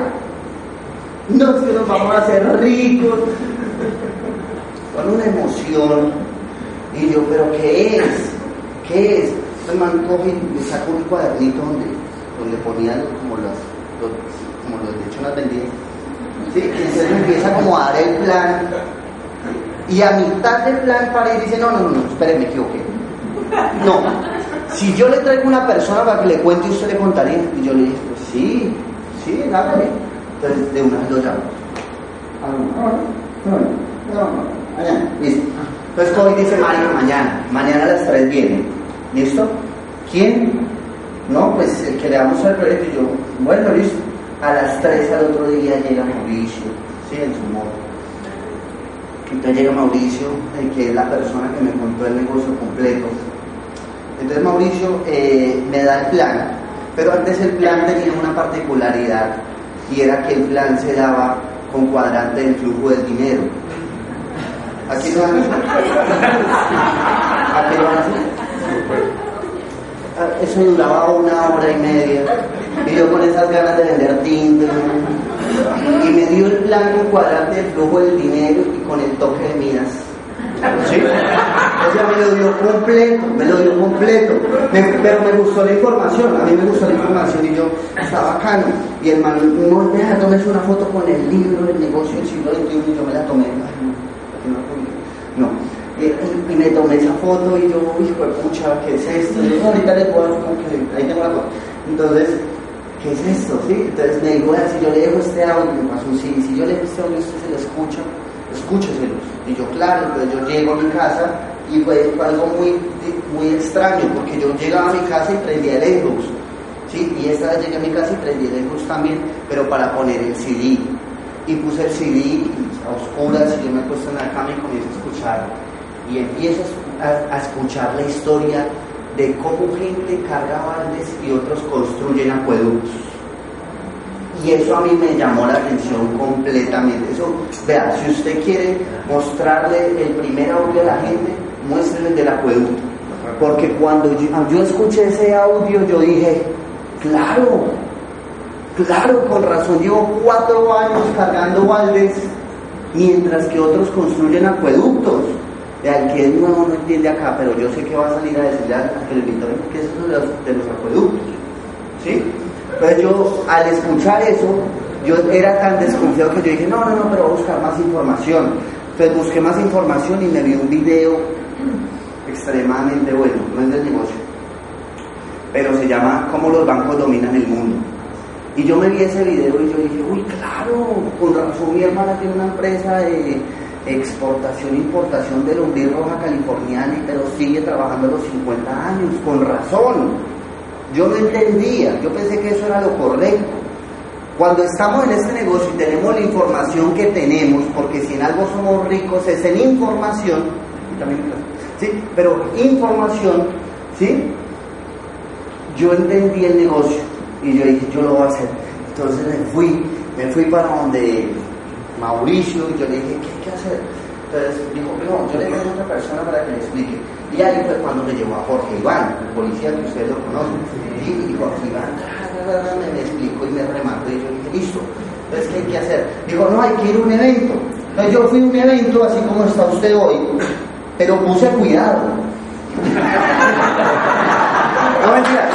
No, que nos vamos a hacer ricos. Con una emoción. Y yo, ¿pero qué es? ¿Qué es? El man coge y me saca un cuadernito donde, donde ponían como los, los como los las vendía. ¿Sí? Y entonces empieza como a dar el plan. Y a mitad del plan para ir dice, no, no, no, no, espere, me equivoqué. No, si yo le traigo una persona para que le cuente, usted le contaría. Y yo le dije, pues sí, sí, hágale. Entonces de una vez lo llamo. Ah. Entonces Kobe dice, Mario, mañana, mañana a las 3 viene. ¿Listo? ¿Quién? No, pues el que le damos al proyecto. Y yo, bueno, listo. A las 3 al otro día llega Mauricio, ¿sí? En su modo. Entonces llega Mauricio, eh, que es la persona que me contó el negocio completo. Entonces Mauricio eh, me da el plan, pero antes el plan tenía una particularidad y era que el plan se daba con cuadrante del flujo del dinero. ¿Aquí lo van a? ¿Aquí lo van a hacer? Eso duraba una hora y media. Y yo con esas ganas de vender tinta. Y me dio el plan con cuadrante del flujo del dinero y con el toque de miras. ¿Sí? O sea, me lo dio completo, me lo dio completo. Me- pero me gustó la información, a mí me gustó la información y yo, está bacano. Y el man, no, deja, tomes una foto con el libro del negocio del siglo XXI y yo me la tomé. No. Y, y- y me tomé esa foto y yo, hijo de pucha, ¿qué es esto? Y ahorita les voy a que ahí tengo la foto. Entonces, ¿qué es esto? ¿Sí? Entonces me dijo, "Vea, si yo le dejo este audio, me pasó sí, si yo le dejo este audio, usted se lo escucha, escúcheselos. Y yo, claro, entonces yo llego a mi casa y fue, algo muy, muy extraño, porque yo llegaba a mi casa y prendía el Xbox. ¿sí? Y esta vez llegué a mi casa y prendí el Xbox también, pero para poner el CD. Y puse el CD a oscuras y yo me puse en la cama y comienzo a escuchar. Y empiezo a, escuchar la historia de cómo gente carga baldes y otros construyen acueductos. Y eso a mí me llamó la atención completamente. Eso, vea, si usted quiere mostrarle el primer audio a la gente, muéstrele el del acueducto. Porque cuando yo, yo escuché ese audio, yo dije, claro, claro, con razón, llevo cuatro años cargando baldes mientras que otros construyen acueductos. Al que es nuevo no entiende acá, pero yo sé que va a salir a decirle a que le invito que es de los, de los acueductos. ¿Sí? Entonces yo, al escuchar eso, yo era tan desconfiado que yo dije, no, no, no, pero voy a buscar más información. Entonces busqué más información y me vi un video extremadamente bueno, no es del negocio, pero se llama Cómo los bancos dominan el mundo. Y yo me vi ese video y yo dije, uy, claro, con razón mi hermana tiene una empresa de exportación e importación de lombriz roja californiana, pero sigue trabajando los 50 años, con razón. Yo no entendía, yo pensé que eso era lo correcto. Cuando estamos en este negocio y tenemos la información que tenemos, porque si en algo somos ricos es en información, ¿sí? pero información, ¿sí? yo entendí el negocio y yo dije, yo lo voy a hacer. Entonces me fui, me fui para donde Mauricio y yo le dije, ¿qué hay que hacer? Entonces dijo, no, yo le dije a otra persona para que me explique. Y ahí fue cuando me llevó a Jorge Iván, el policía que ustedes lo conocen. Y Jorge Iván me, me explicó y me remató y yo dije, listo. Entonces, ¿qué hay que hacer? Dijo, no, hay que ir a un evento. Entonces yo fui a un evento así como está usted hoy, pero puse cuidado. no mentira.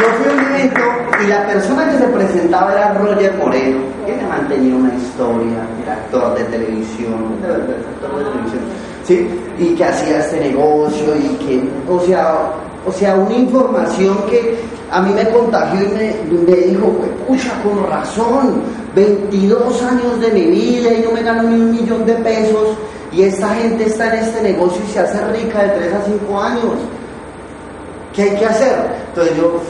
Yo fui a un evento y la persona que se presentaba era Roger Moreno, que mantenía una historia, era actor de televisión, actor de televisión, ¿sí? Y que hacía este negocio y que, o sea, o sea, una información que a mí me contagió y me, me dijo, pucha, con razón, 22 años de mi vida y no me gano ni un millón de pesos y esta gente está en este negocio y se hace rica de 3 a 5 años. ¿Qué hay que hacer? Entonces yo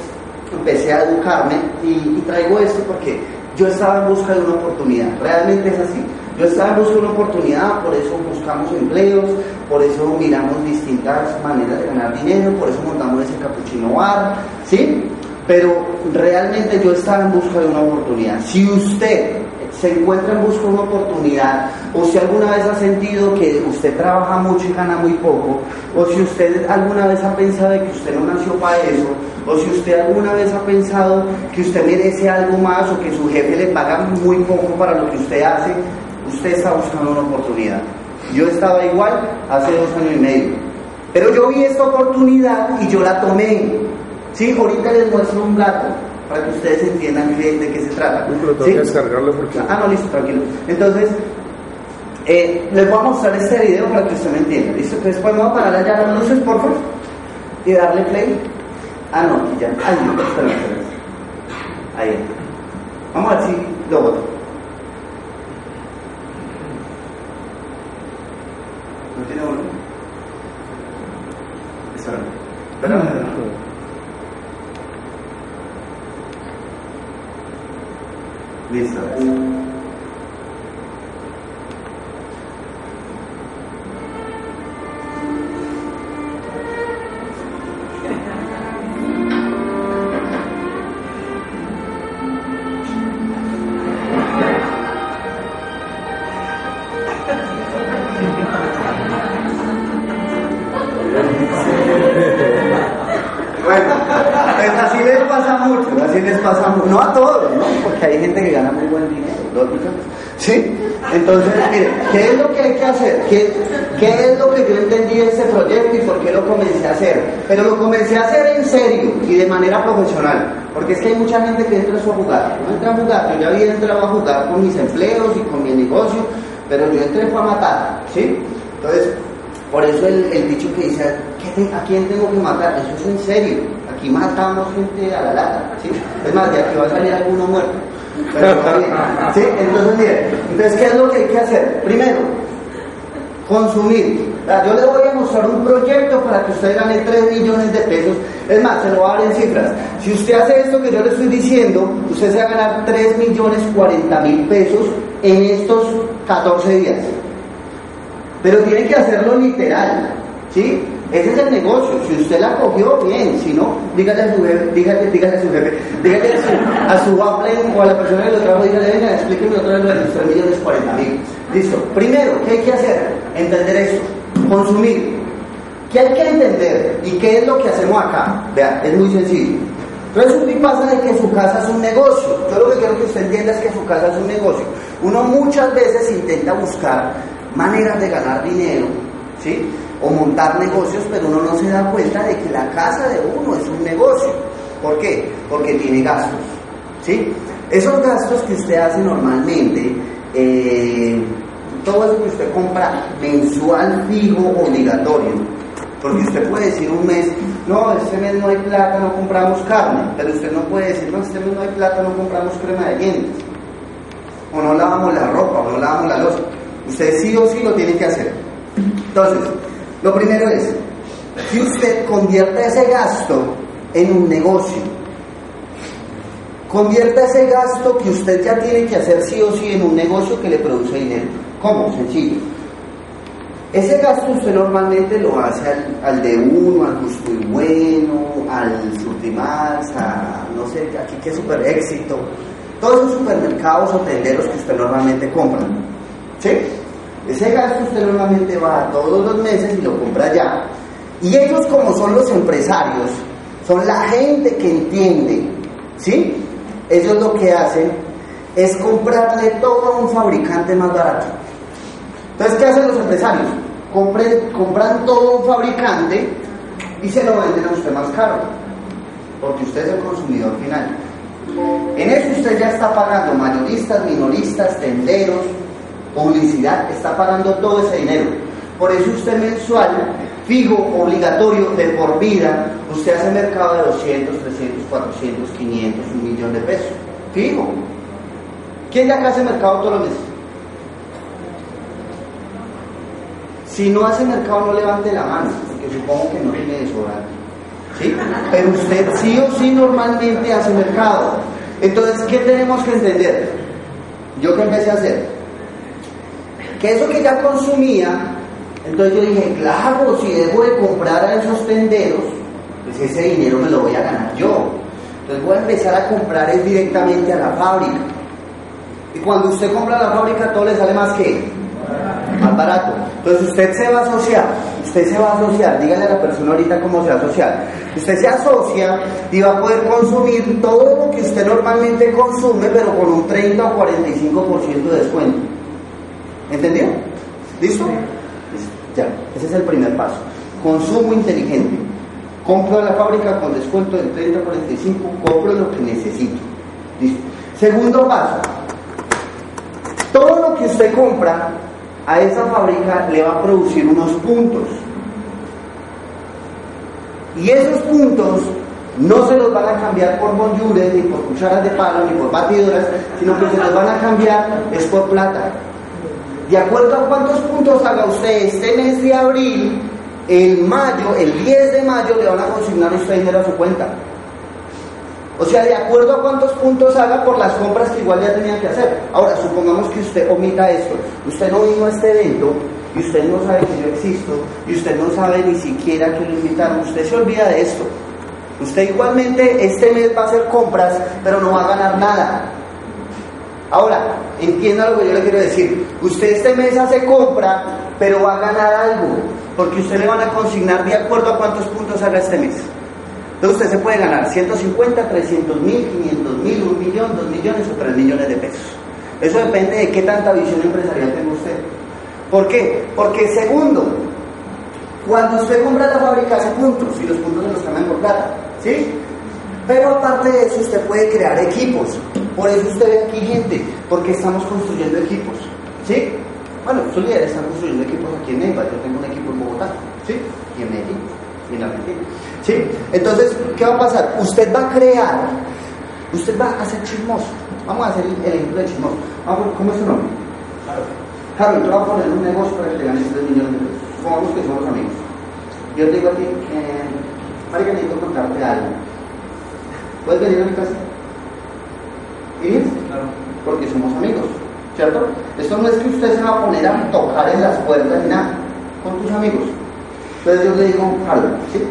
empecé a educarme y, traigo esto porque yo estaba en busca de una oportunidad, realmente es así. Yo estaba en busca de una oportunidad, por eso buscamos empleos, por eso miramos distintas maneras de ganar dinero, por eso montamos ese capuchino bar, ¿sí? Pero realmente yo estaba en busca de una oportunidad. Si usted se encuentra en busca de una oportunidad, o si alguna vez ha sentido que usted trabaja mucho y gana muy poco, o si usted alguna vez ha pensado que usted no nació para eso, o si usted alguna vez ha pensado que usted merece algo más o que su jefe le paga muy poco para lo que usted hace, usted está buscando una oportunidad. Yo estaba igual hace dos años y medio, pero yo vi esta oportunidad y yo la tomé. Sí, ahorita les muestro un gato para que ustedes entiendan de qué se trata. descargarlo porque... Ah, no, listo, tranquilo. Entonces, eh, les voy a mostrar este video para que usted me entienda. ¿Listo? Entonces, podemos parar allá las luces, por favor, y darle play. Ah, no, aquí ya. Ay, no, espera, espera. Ahí. Vamos a ver si lo voto. ¿No tiene volumen? Espera. Espera, espera. Listo. Entonces, mire, ¿qué es lo que hay que hacer? ¿Qué, ¿Qué, es lo que yo entendí de este proyecto y por qué lo comencé a hacer? Pero lo comencé a hacer en serio y de manera profesional, porque es que hay mucha gente que entra a jugar. No entra a jugar, yo ya había entrado a jugar con mis empleos y con mi negocio, pero yo entré fue a matar, ¿sí? Entonces, por eso el, el dicho que dice, ¿a quién tengo que matar? Eso es en serio. Aquí matamos gente a la lata, ¿sí? Es más, de aquí va a salir alguno muerto. ¿Sí? Entonces, mire, entonces, ¿qué es lo que hay que hacer? Primero, consumir. Yo le voy a mostrar un proyecto para que usted gane 3 millones de pesos. Es más, se lo voy a dar en cifras. Si usted hace esto que yo le estoy diciendo, usted se va a ganar 3 millones 40 mil pesos en estos 14 días. Pero tiene que hacerlo literal. ¿Sí? Ese es el negocio. Si usted la cogió, bien. Si no, dígale a su jefe, dígale, dígale a su jefe, dígale a su, a su o a la persona que lo trajo, dígale, venga, explíqueme otra vez los 3 millones 40 mil. Listo. Primero, ¿qué hay que hacer? Entender esto. Consumir. ¿Qué hay que entender? ¿Y qué es lo que hacemos acá? Vean, es muy sencillo. Resulta y pasa de que su casa es un negocio. Yo lo que quiero que usted entienda es que su casa es un negocio. Uno muchas veces intenta buscar maneras de ganar dinero, ¿sí? O montar negocios, pero uno no se da cuenta de que la casa de uno es un negocio. ¿Por qué? Porque tiene gastos, ¿sí? Esos gastos que usted hace normalmente, eh, todo eso que usted compra mensual, fijo, obligatorio, porque usted puede decir un mes, no, este mes no hay plata, no compramos carne, pero usted no puede decir, no, este mes no hay plata, no compramos crema de dientes, o no lavamos la ropa, o no lavamos la losa. Usted sí o sí lo tiene que hacer. Entonces, lo primero es que usted convierta ese gasto en un negocio. Convierta ese gasto que usted ya tiene que hacer sí o sí en un negocio que le produce dinero. ¿Cómo? Sencillo. Ese gasto usted normalmente lo hace al, de uno, al justo y bueno, al Surtimax, a no sé, aquí es super éxito. Todos esos supermercados o tenderos que usted normalmente compra. ¿Sí? Ese gasto usted normalmente va todos los meses y lo compra ya. Y ellos como son los empresarios, son la gente que entiende, ¿sí? Ellos lo que hacen es comprarle todo a un fabricante más barato. Entonces, ¿qué hacen los empresarios? compran todo un fabricante y se lo venden a usted más caro, porque usted es el consumidor final. En eso usted ya está pagando mayoristas, minoristas, tenderos, publicidad, está pagando todo ese dinero. Por eso usted mensual, fijo, obligatorio, de por vida, usted hace mercado de 200, 300, 400, 500, un millón de pesos. Fijo. ¿Quién de acá hace mercado todos los meses? Si no hace mercado, no levante la mano, porque supongo que no tiene desodorante. ¿Sí? Pero usted sí o sí normalmente hace mercado. Entonces, ¿qué tenemos que entender? Yo que empecé a hacer, que eso que ya consumía, entonces yo dije, claro, si dejo de comprar a esos tenderos, pues ese dinero me lo voy a ganar yo. Entonces voy a empezar a comprar es directamente a la fábrica. Y cuando usted compra a la fábrica, todo le sale más que más barato. Entonces usted se va a asociar, usted se va a asociar, dígale a la persona ahorita cómo se va a asociar. Usted se asocia y va a poder consumir todo lo que usted normalmente consume, pero con un 30 o 45% de descuento. ¿Entendió? ¿Listo? Ya, ese es el primer paso. Consumo inteligente. Compro a la fábrica con descuento del 30 45, compro lo que necesito. ¿Listo? Segundo paso. Todo lo que usted compra a esa fábrica le va a producir unos puntos. Y esos puntos no se los van a cambiar por bonjures, ni por cucharas de palo, ni por batidoras, sino que se los van a cambiar es por plata. De acuerdo a cuántos puntos haga usted este mes de abril, en mayo, el 10 de mayo, le van a consignar usted dinero a su cuenta. O sea, de acuerdo a cuántos puntos haga por las compras que igual ya tenía que hacer. Ahora, supongamos que usted omita esto. Usted no vino a este evento y usted no sabe que yo existo y usted no sabe ni siquiera que lo invitaron. Usted se olvida de esto. Usted igualmente este mes va a hacer compras, pero no va a ganar nada. Ahora, entienda lo que yo le quiero decir. Usted este mes hace compra, pero va a ganar algo, porque usted le van a consignar de acuerdo a cuántos puntos haga este mes. Entonces usted se puede ganar 150, 300 mil, 500 mil, 1 millón, 2 millones o 3 millones de pesos. Eso depende de qué tanta visión empresarial tenga usted. ¿Por qué? Porque segundo, cuando usted compra la fábrica hace puntos y los puntos se los cambian por plata. ¿Sí? Pero aparte de eso usted puede crear equipos. Por eso usted ve aquí gente, porque estamos construyendo equipos. ¿Sí? Bueno, sus líderes están construyendo equipos aquí en Neiva, yo tengo un equipo en Bogotá, ¿sí? Y en Medellín, y en Argentina. ¿Sí? Entonces, ¿qué va a pasar? Usted va a crear, usted va a hacer chismoso. Vamos a hacer el ejemplo de chismoso. ¿Cómo es su nombre? Javi, yo voy a poner un negocio para que te ganes 3 millones de pesos. Supongamos que somos amigos. Yo te digo a ti, eh, Marica, necesito contarte algo. ¿Puedes venir a mi casa? Claro. Porque somos amigos, ¿cierto? Esto no es que usted se va a poner a tocar en las puertas ni nada, con tus amigos. Entonces yo le digo, Javi, ¿sí?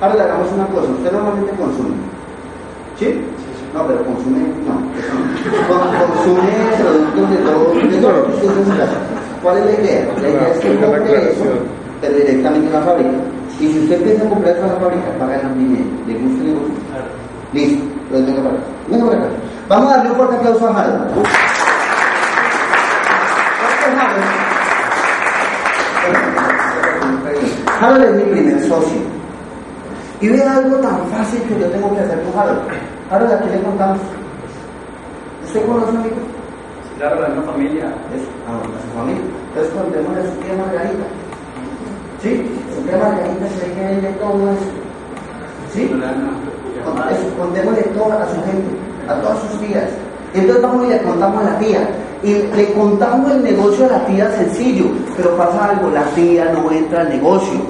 Ahora le hagamos una cosa, usted normalmente consume. ¿Sí? No, pero consume, no, consume productos de todo, de todo lo que usted en casa. ¿Cuál es la idea? La idea es que compre eso, pero directamente en la fábrica. Y si usted empieza a comprar eso en la fábrica, va a ganar dinero. ¿Le gusta el negocio? Listo, entonces venga para acá. Venga para acá. Vamos a darle un fuerte aplauso a Harold. Harold es mi primer socio. Y ve algo tan fácil que yo tengo que hacer con Harold. Harold, ¿a quién le contamos? ¿Usted conoce a un amigo? Claro, la misma familia. Es a, a su familia. Entonces contémosle a su tía Margarita. ¿Sí? Su tía Margarita se que vende todo eso. ¿Sí? Contémosle todo a su gente, a todas sus tías. Y entonces vamos y le contamos a la tía. Y le contamos el negocio a la tía sencillo, pero pasa algo, la tía no entra al negocio.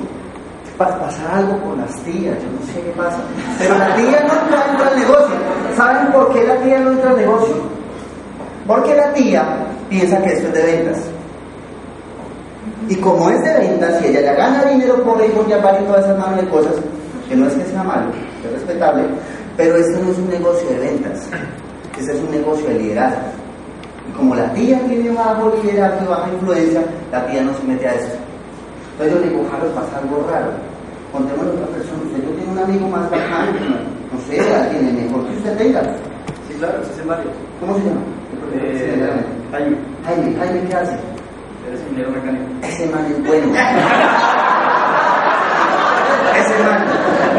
Pa- pasa algo con las tías, yo no sé qué pasa. Pero la tía no entra al negocio. ¿Saben por qué la tía no entra al negocio? Porque la tía piensa que esto es de ventas. Y como es de ventas y ella ya gana dinero por ello, ya vale todas esas de cosas, que no es que sea malo, es respetable, pero este no es un negocio de ventas, este es un negocio de liderazgo. Y como la tía tiene bajo liderazgo y baja influencia, la tía no se mete a eso. Entonces yo le digo, pasa algo raro. Contémosle a otra persona, usted no tiene un amigo más bacán, no, no sé, alguien el mejor que usted tenga. Sí, claro, ese es Mario. ¿Cómo se llama? Eh, Jaime, Jaime, Jaime, ¿qué hace? eres ingeniero mecánico. Ese man es bueno. Ese man,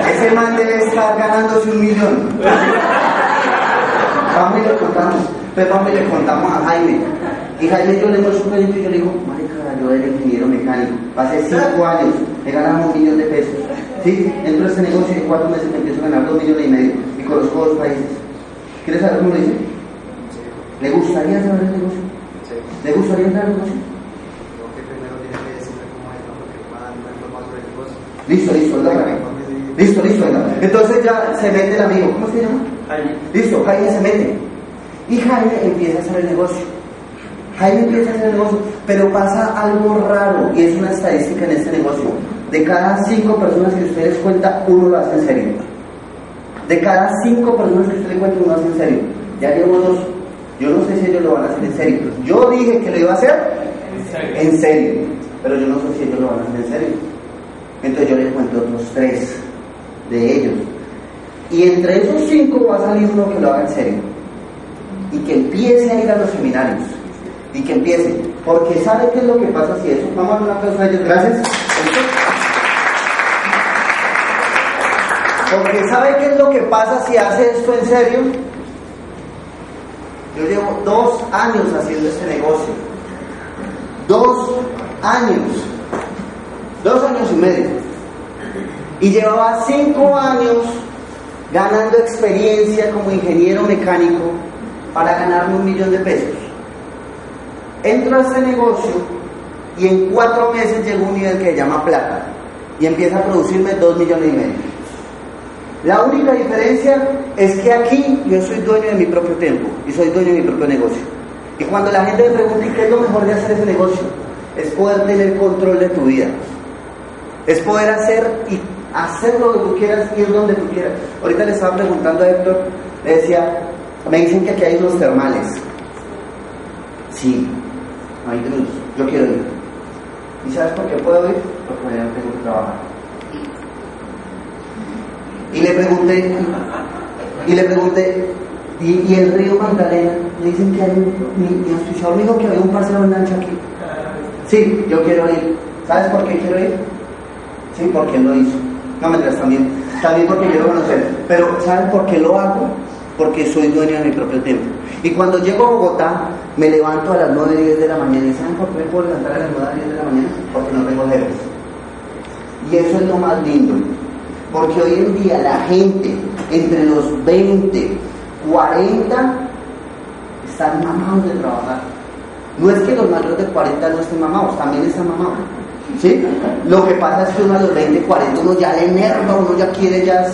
ese man debe estar ganándose un millón. Vamos y le contamos. Pues vamos y le contamos a Jaime. Y Jaime yo le muestro un proyecto y yo le digo, marica, yo era ingeniero mecánico. Hace cinco años he ganado un millón de pesos. Sí, entro a este negocio y en cuatro meses me empiezo a ganar dos millones y medio. Y conozco dos países. ¿Quieres saber cómo lo hice? ¿Le gustaría saber el negocio? ¿Le gustaría entrar al negocio? Creo que primero tiene que decirle cómo es, ¿no? Porque puedan dar más sobre el Listo, listo, venga. Listo, listo, venga. Entonces ya se mete el amigo. ¿Cómo se llama? Jaime. Listo, Jaime se mete. Y Jaime empieza a hacer el negocio. Jaime empieza a hacer el negocio, pero pasa algo raro y es una estadística en este negocio. De cada cinco personas que ustedes cuenta, uno lo hace en serio. De cada cinco personas que usted le cuenta, uno lo hace en serio. Ya llevo dos. Yo no sé si ellos lo van a hacer en serio. Yo dije que lo iba a hacer en serio, pero yo no sé si ellos lo van a hacer en serio. Entonces yo les cuento otros tres de ellos. Y entre esos cinco va a salir uno que lo haga en serio. Y que empiece a ir a los seminarios. Y que empiece. Porque ¿sabe qué es lo que pasa si eso? Vamos a dar un aplauso a ellos. Gracias. Porque ¿sabe qué es lo que pasa si hace esto en serio? Yo llevo dos años haciendo este negocio. Dos años. Dos años y medio. Y llevaba cinco años ganando experiencia como ingeniero mecánico para ganarme un millón de pesos. Entro a este negocio y en cuatro meses llego a un nivel que se llama plata y empieza a producirme dos millones y medio. La única diferencia es que aquí yo soy dueño de mi propio tiempo y soy dueño de mi propio negocio. Y cuando la gente me pregunta "¿Y qué es lo mejor de hacer ese negocio, es poder tener control de tu vida. Es poder hacer y hacer lo que tú quieras ir donde tú quieras. Ahorita le estaba preguntando a Héctor, le decía, me dicen que aquí hay unos termales. Sí, hay luz, yo quiero ir. ¿Y sabes por qué puedo ir? Porque mañana tengo que trabajar. Y le pregunté, y le pregunté, ¿y, el río Magdalena? Me dicen que hay un, mi, mi dijo que había un parcero en lancha aquí. Sí, yo quiero ir. ¿Sabes por qué quiero ir? Sí, porque lo hizo. No me también. También porque quiero conocer. Pero ¿saben por qué lo hago? Porque soy dueño de mi propio tiempo. Y cuando llego a Bogotá, me levanto a las 9, 10 de la mañana. ¿Y saben por qué me puedo levantar a las 9, 10 de la mañana? Porque no tengo jefes. Y eso es lo más lindo. Porque hoy en día la gente entre los 20, 40 están mamados de trabajar. No es que los mayores de 40 no estén mamados, también están mamados. ¿Sí? Lo que pasa es que uno a los 20, 40 uno ya le enerva, uno ya quiere ya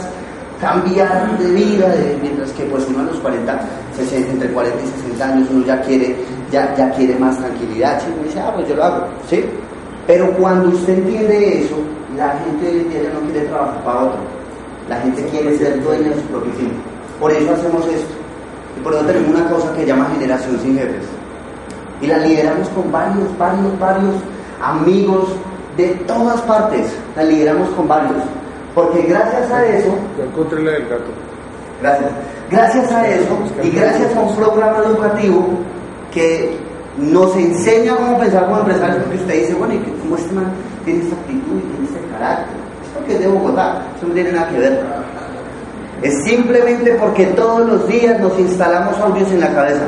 cambiar de vida, mientras que pues uno a los 40, 60, entre 40 y 60 años uno ya quiere, ya, ya quiere más tranquilidad, ¿sí? Uno dice, ah, pues yo lo hago, ¿sí? Pero cuando usted entiende eso, la gente hoy en ya no quiere trabajar para otro, la gente quiere ser dueña de su propio tiempo. Por eso hacemos esto. Y por eso tenemos una cosa que llama generación sin jefes. Y la lideramos con varios, varios, varios amigos de todas partes. La lideramos con varios. Porque gracias a eso, Ya encontré la del gato. gracias, gracias a eso y gracias a un programa educativo que nos enseña cómo pensar como empresarios, porque usted dice, bueno, ¿y qué- cómo este man tiene esta actitud y tiene este carácter? Es porque es de Bogotá, eso no tiene nada que ver. Es simplemente porque todos los días nos instalamos audios en la cabeza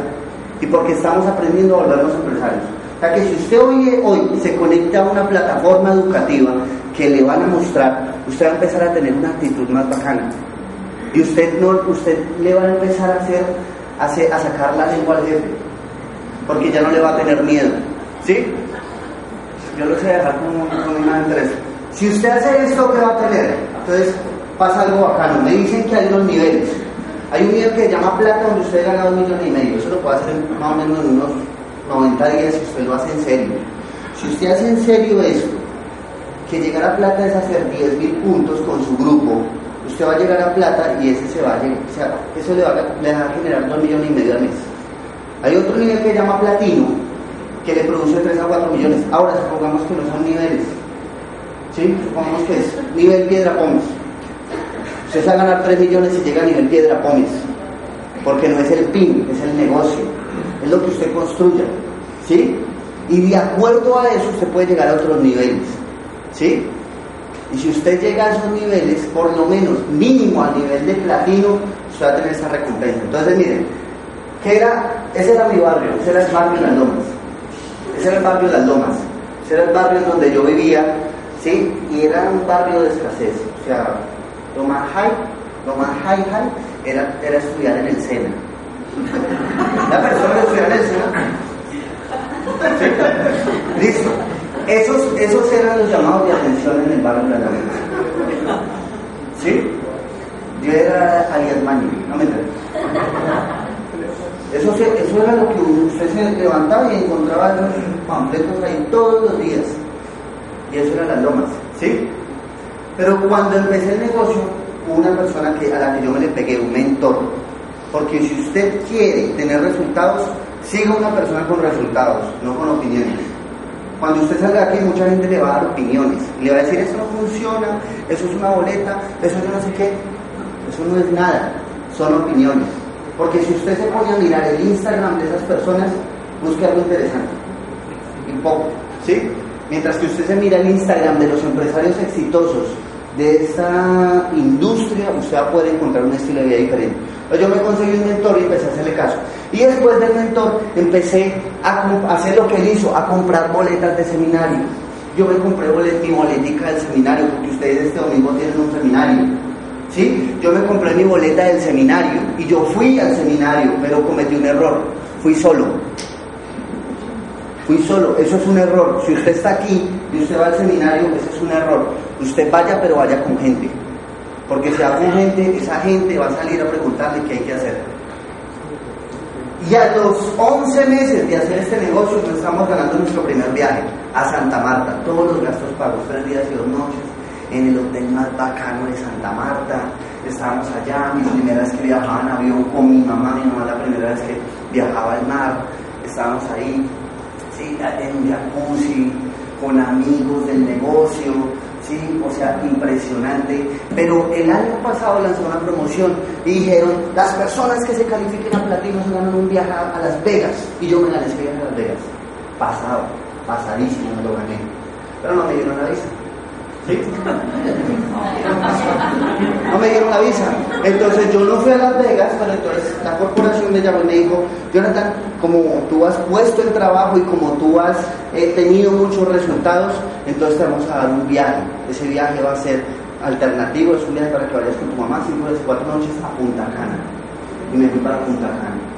y porque estamos aprendiendo a volvernos empresarios. O sea que si usted hoy, hoy se conecta a una plataforma educativa que le van a mostrar, usted va a empezar a tener una actitud más bacana. Y usted, no, usted le va a empezar a hacer, a, hacer- a sacar la lengua al jefe, porque ya no le va a tener miedo. ¿Sí? Yo lo sé dejar como, como una interés. Si usted hace esto, ¿qué va a tener? Entonces pasa algo bacano. Me dicen que hay unos niveles. Hay un nivel que se llama plata donde usted gana dos millones y medio. Eso lo puede hacer más o menos en unos 90 días si usted lo hace en serio. Si usted hace en serio esto, que llegar a plata es hacer 10 mil puntos con su grupo, usted va a llegar a plata y ese se va a llegar, o sea, eso le va, a, le va a generar 2 millones y medio al mes. Hay otro nivel que se llama platino, que le produce 3 a 4 millones. Ahora supongamos que no son niveles. ¿Sí? Supongamos que es nivel piedra pómez. Usted va a ganar 3 millones y llega a nivel piedra pómez. Porque no es el PIN, es el negocio. Lo que usted construya. ¿Sí? Y de acuerdo a eso usted puede llegar a otros niveles. ¿Sí? Y si usted llega a esos niveles, por lo menos mínimo al nivel de platino, usted va a tener esa recompensa. Entonces, miren, ¿qué era? Ese era mi barrio, ese era el barrio Las Lomas. Ese era el barrio Las Lomas. Ese era el barrio donde yo vivía, ¿sí? Y era un barrio de escasez. O sea, lo más high, lo más high high era, era estudiar en el SENA. La persona el SENA ¿Sí? Listo. Esos, esos eran los llamados de atención en el barrio de la Laguna. ¿Sí? Yo era alias Mañi, no me entiendes. Eso, eso era lo que usted se levantaba y encontraba esos panfletos ahí todos los días. Y eso eran las lomas, ¿sí? Pero cuando empecé el negocio, una persona que, a la que yo me le pegué, un mentor. Porque si usted quiere tener resultados, siga una persona con resultados, no con opiniones. Cuando usted salga aquí, mucha gente le va a dar opiniones. Le va a decir, eso no funciona, eso es una boleta, eso yo no sé qué. Eso no es nada, son opiniones. Porque si usted se pone a mirar el Instagram de esas personas, busque algo interesante. Y poco, ¿sí? Mientras que usted se mira el Instagram de los empresarios exitosos de esta industria, usted va a poder encontrar un estilo de vida diferente. Yo me conseguí un mentor y empecé a hacerle caso. Y después del mentor empecé a hacer lo que él hizo, a comprar boletas de seminario. Yo me compré bolet- mi boletica del seminario, porque ustedes este domingo tienen un seminario. ¿Sí? Yo me compré mi boleta del seminario y yo fui al seminario, pero cometí un error. Fui solo. Fui solo, eso es un error. Si usted está aquí y usted va al seminario, eso es un error. Usted vaya, pero vaya con gente. Porque si va con gente, esa gente va a salir a preguntarle qué hay que hacer. Y a los 11 meses de hacer este negocio, nos estamos ganando nuestro primer viaje a Santa Marta. Todos los gastos pagos, tres días y dos noches, en el hotel más bacano de Santa Marta. Estábamos allá, mi primera vez que viajaba en avión con mi mamá, mi mamá la primera vez que viajaba al mar. Estábamos ahí, en un jacuzzi, con amigos del negocio, sí, o sea, impresionante. Pero el año pasado lanzó una promoción y dijeron, las personas que se califiquen a platino se ganan un viaje a, Las Vegas. Y yo me gané ese viaje a Las Vegas. Pasado, pasadísimo me lo gané. Pero no me dieron la visa. No me dieron la visa. Entonces yo no fui a Las Vegas, pero entonces la corporación me llamó y me dijo, Jonathan, como tú has puesto el trabajo y como tú has eh, tenido muchos resultados, entonces te vamos a dar un viaje. Ese viaje va a ser alternativo, es un viaje para que vayas con tu mamá cinco días, cuatro noches a Punta Cana. Y me fui para Punta Cana.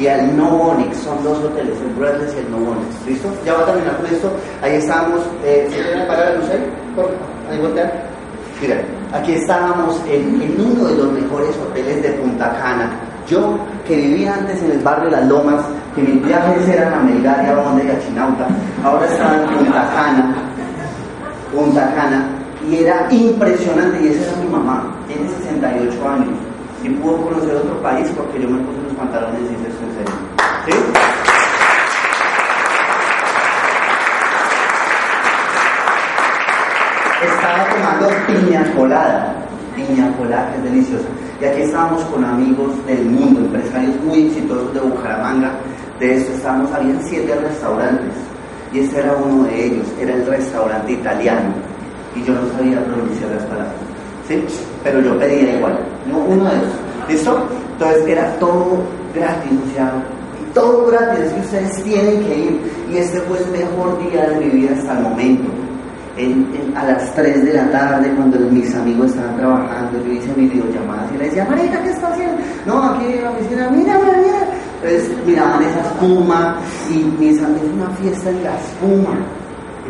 Y al No Onyx, son dos hoteles, el Breathless y el No Onyx. ¿Listo? Ya va a terminar con. Ahí estábamos, eh, ¿se quieren apagar la luz ahí? Por favor, ahí voltean. Mira, aquí estábamos en, uno de los mejores hoteles de Punta Cana. Yo, que vivía antes en el barrio Las Lomas, que mis viajes eran a Melgar y a Bonde y a Chinauta, ahora estaba en Punta Cana, Punta Cana, y era impresionante, y esa era mi mamá, tiene 68 años, y pudo conocer otro país porque yo me puse los pantalones y hice esto en serio. ¿Sí? Piña colada. Piña colada, que es deliciosa. Y aquí estábamos con amigos del mundo, empresarios muy exitosos de Bucaramanga. De esto estábamos, habían siete restaurantes. Y este era uno de ellos, era el restaurante italiano. Y yo no sabía pronunciar las palabras. ¿Sí? Pero yo pedía igual. No, uno de esos. ¿Listo? Entonces era todo gratis, o todo gratis, que ustedes tienen que ir. Y este fue el mejor día de mi vida hasta el momento. A las 3 de la tarde, cuando mis amigos estaban trabajando, yo hice mi videollamada y les decía, Marica, ¿qué está haciendo? No, aquí en la oficina, mira, mira, mira. Entonces miraban esa espuma y mis am- es una fiesta en la espuma.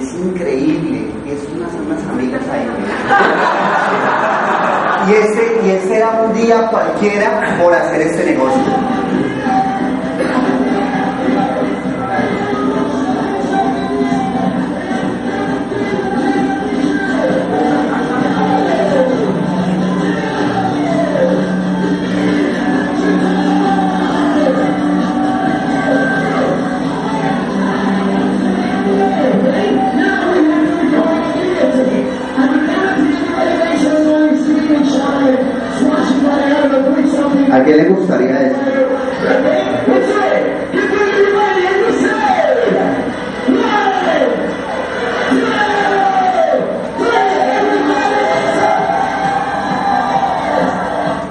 Es increíble, es unas, unas amigas ahí. Y ese, y ese era un día cualquiera por hacer este negocio. ¿A quién le gustaría eso?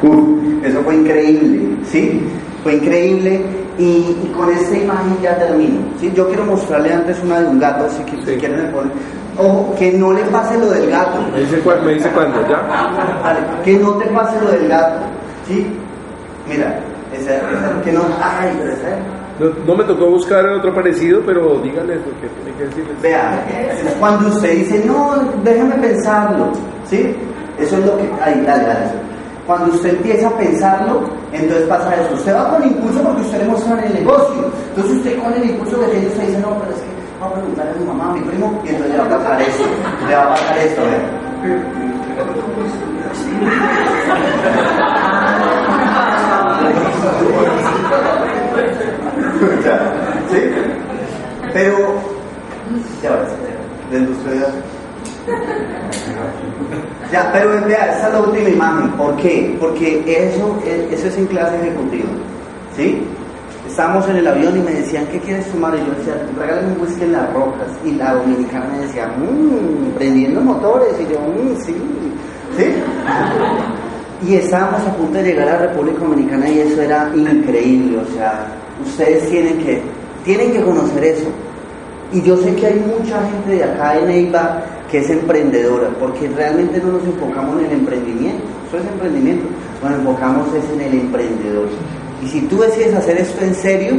Uf, eso fue increíble, ¿sí? Fue increíble y, y con esta imagen ya termino, ¿sí? Yo quiero mostrarle antes una de un gato, así que si Sí. quieren me ponen. Ojo, que no le pase lo del gato. Me dice, cuál- me dice cuándo, ¿ya? Vale, que no te pase lo del gato, ¿sí? Mira, ese, ese- que no, ay, pero ese, No, no me tocó buscar otro parecido, pero dígale lo que tiene que decirles. vea, es cuando usted dice, no, déjame pensarlo, ¿sí? Eso es lo que, ay, dale, dale. Cuando usted empieza a pensarlo, entonces pasa eso. Usted va con impulso porque usted le muestra el negocio. Entonces usted con el impulso que tiene, usted dice, no, pero es que voy a preguntarle a mi mamá, a mi primo, y entonces le va a pasar esto, le va a pasar esto, ¿eh? ¿Sí? Pero, ya ves, desde usted ya, pero vea, esta es la última imagen. ¿Por qué? Porque eso, eso es en clase ejecutiva. ¿Sí? Estábamos en el avión y me decían, ¿qué quieres tomar? Y yo decía, regálame un whisky en las rocas. Y la dominicana me decía, mmm, prendiendo motores. Y yo, mmm, sí. ¿Sí? Y estábamos a punto de llegar a la República Dominicana y eso era increíble. O sea, ustedes tienen que, tienen que conocer eso. Y yo sé que hay mucha gente de acá en Neiva que es emprendedora, porque realmente no nos enfocamos en el emprendimiento, eso es emprendimiento, nos enfocamos es en el emprendedor. Y si tú decides hacer esto en serio,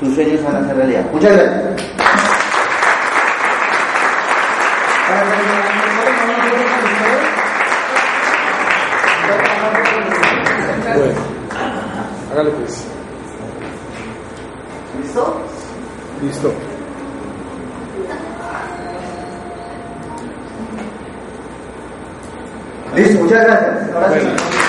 tus sueños van a ser realidad. Muchas gracias. Hágale pues. ¿Listo? Listo. Listo, muchas gracias. Ahora sí.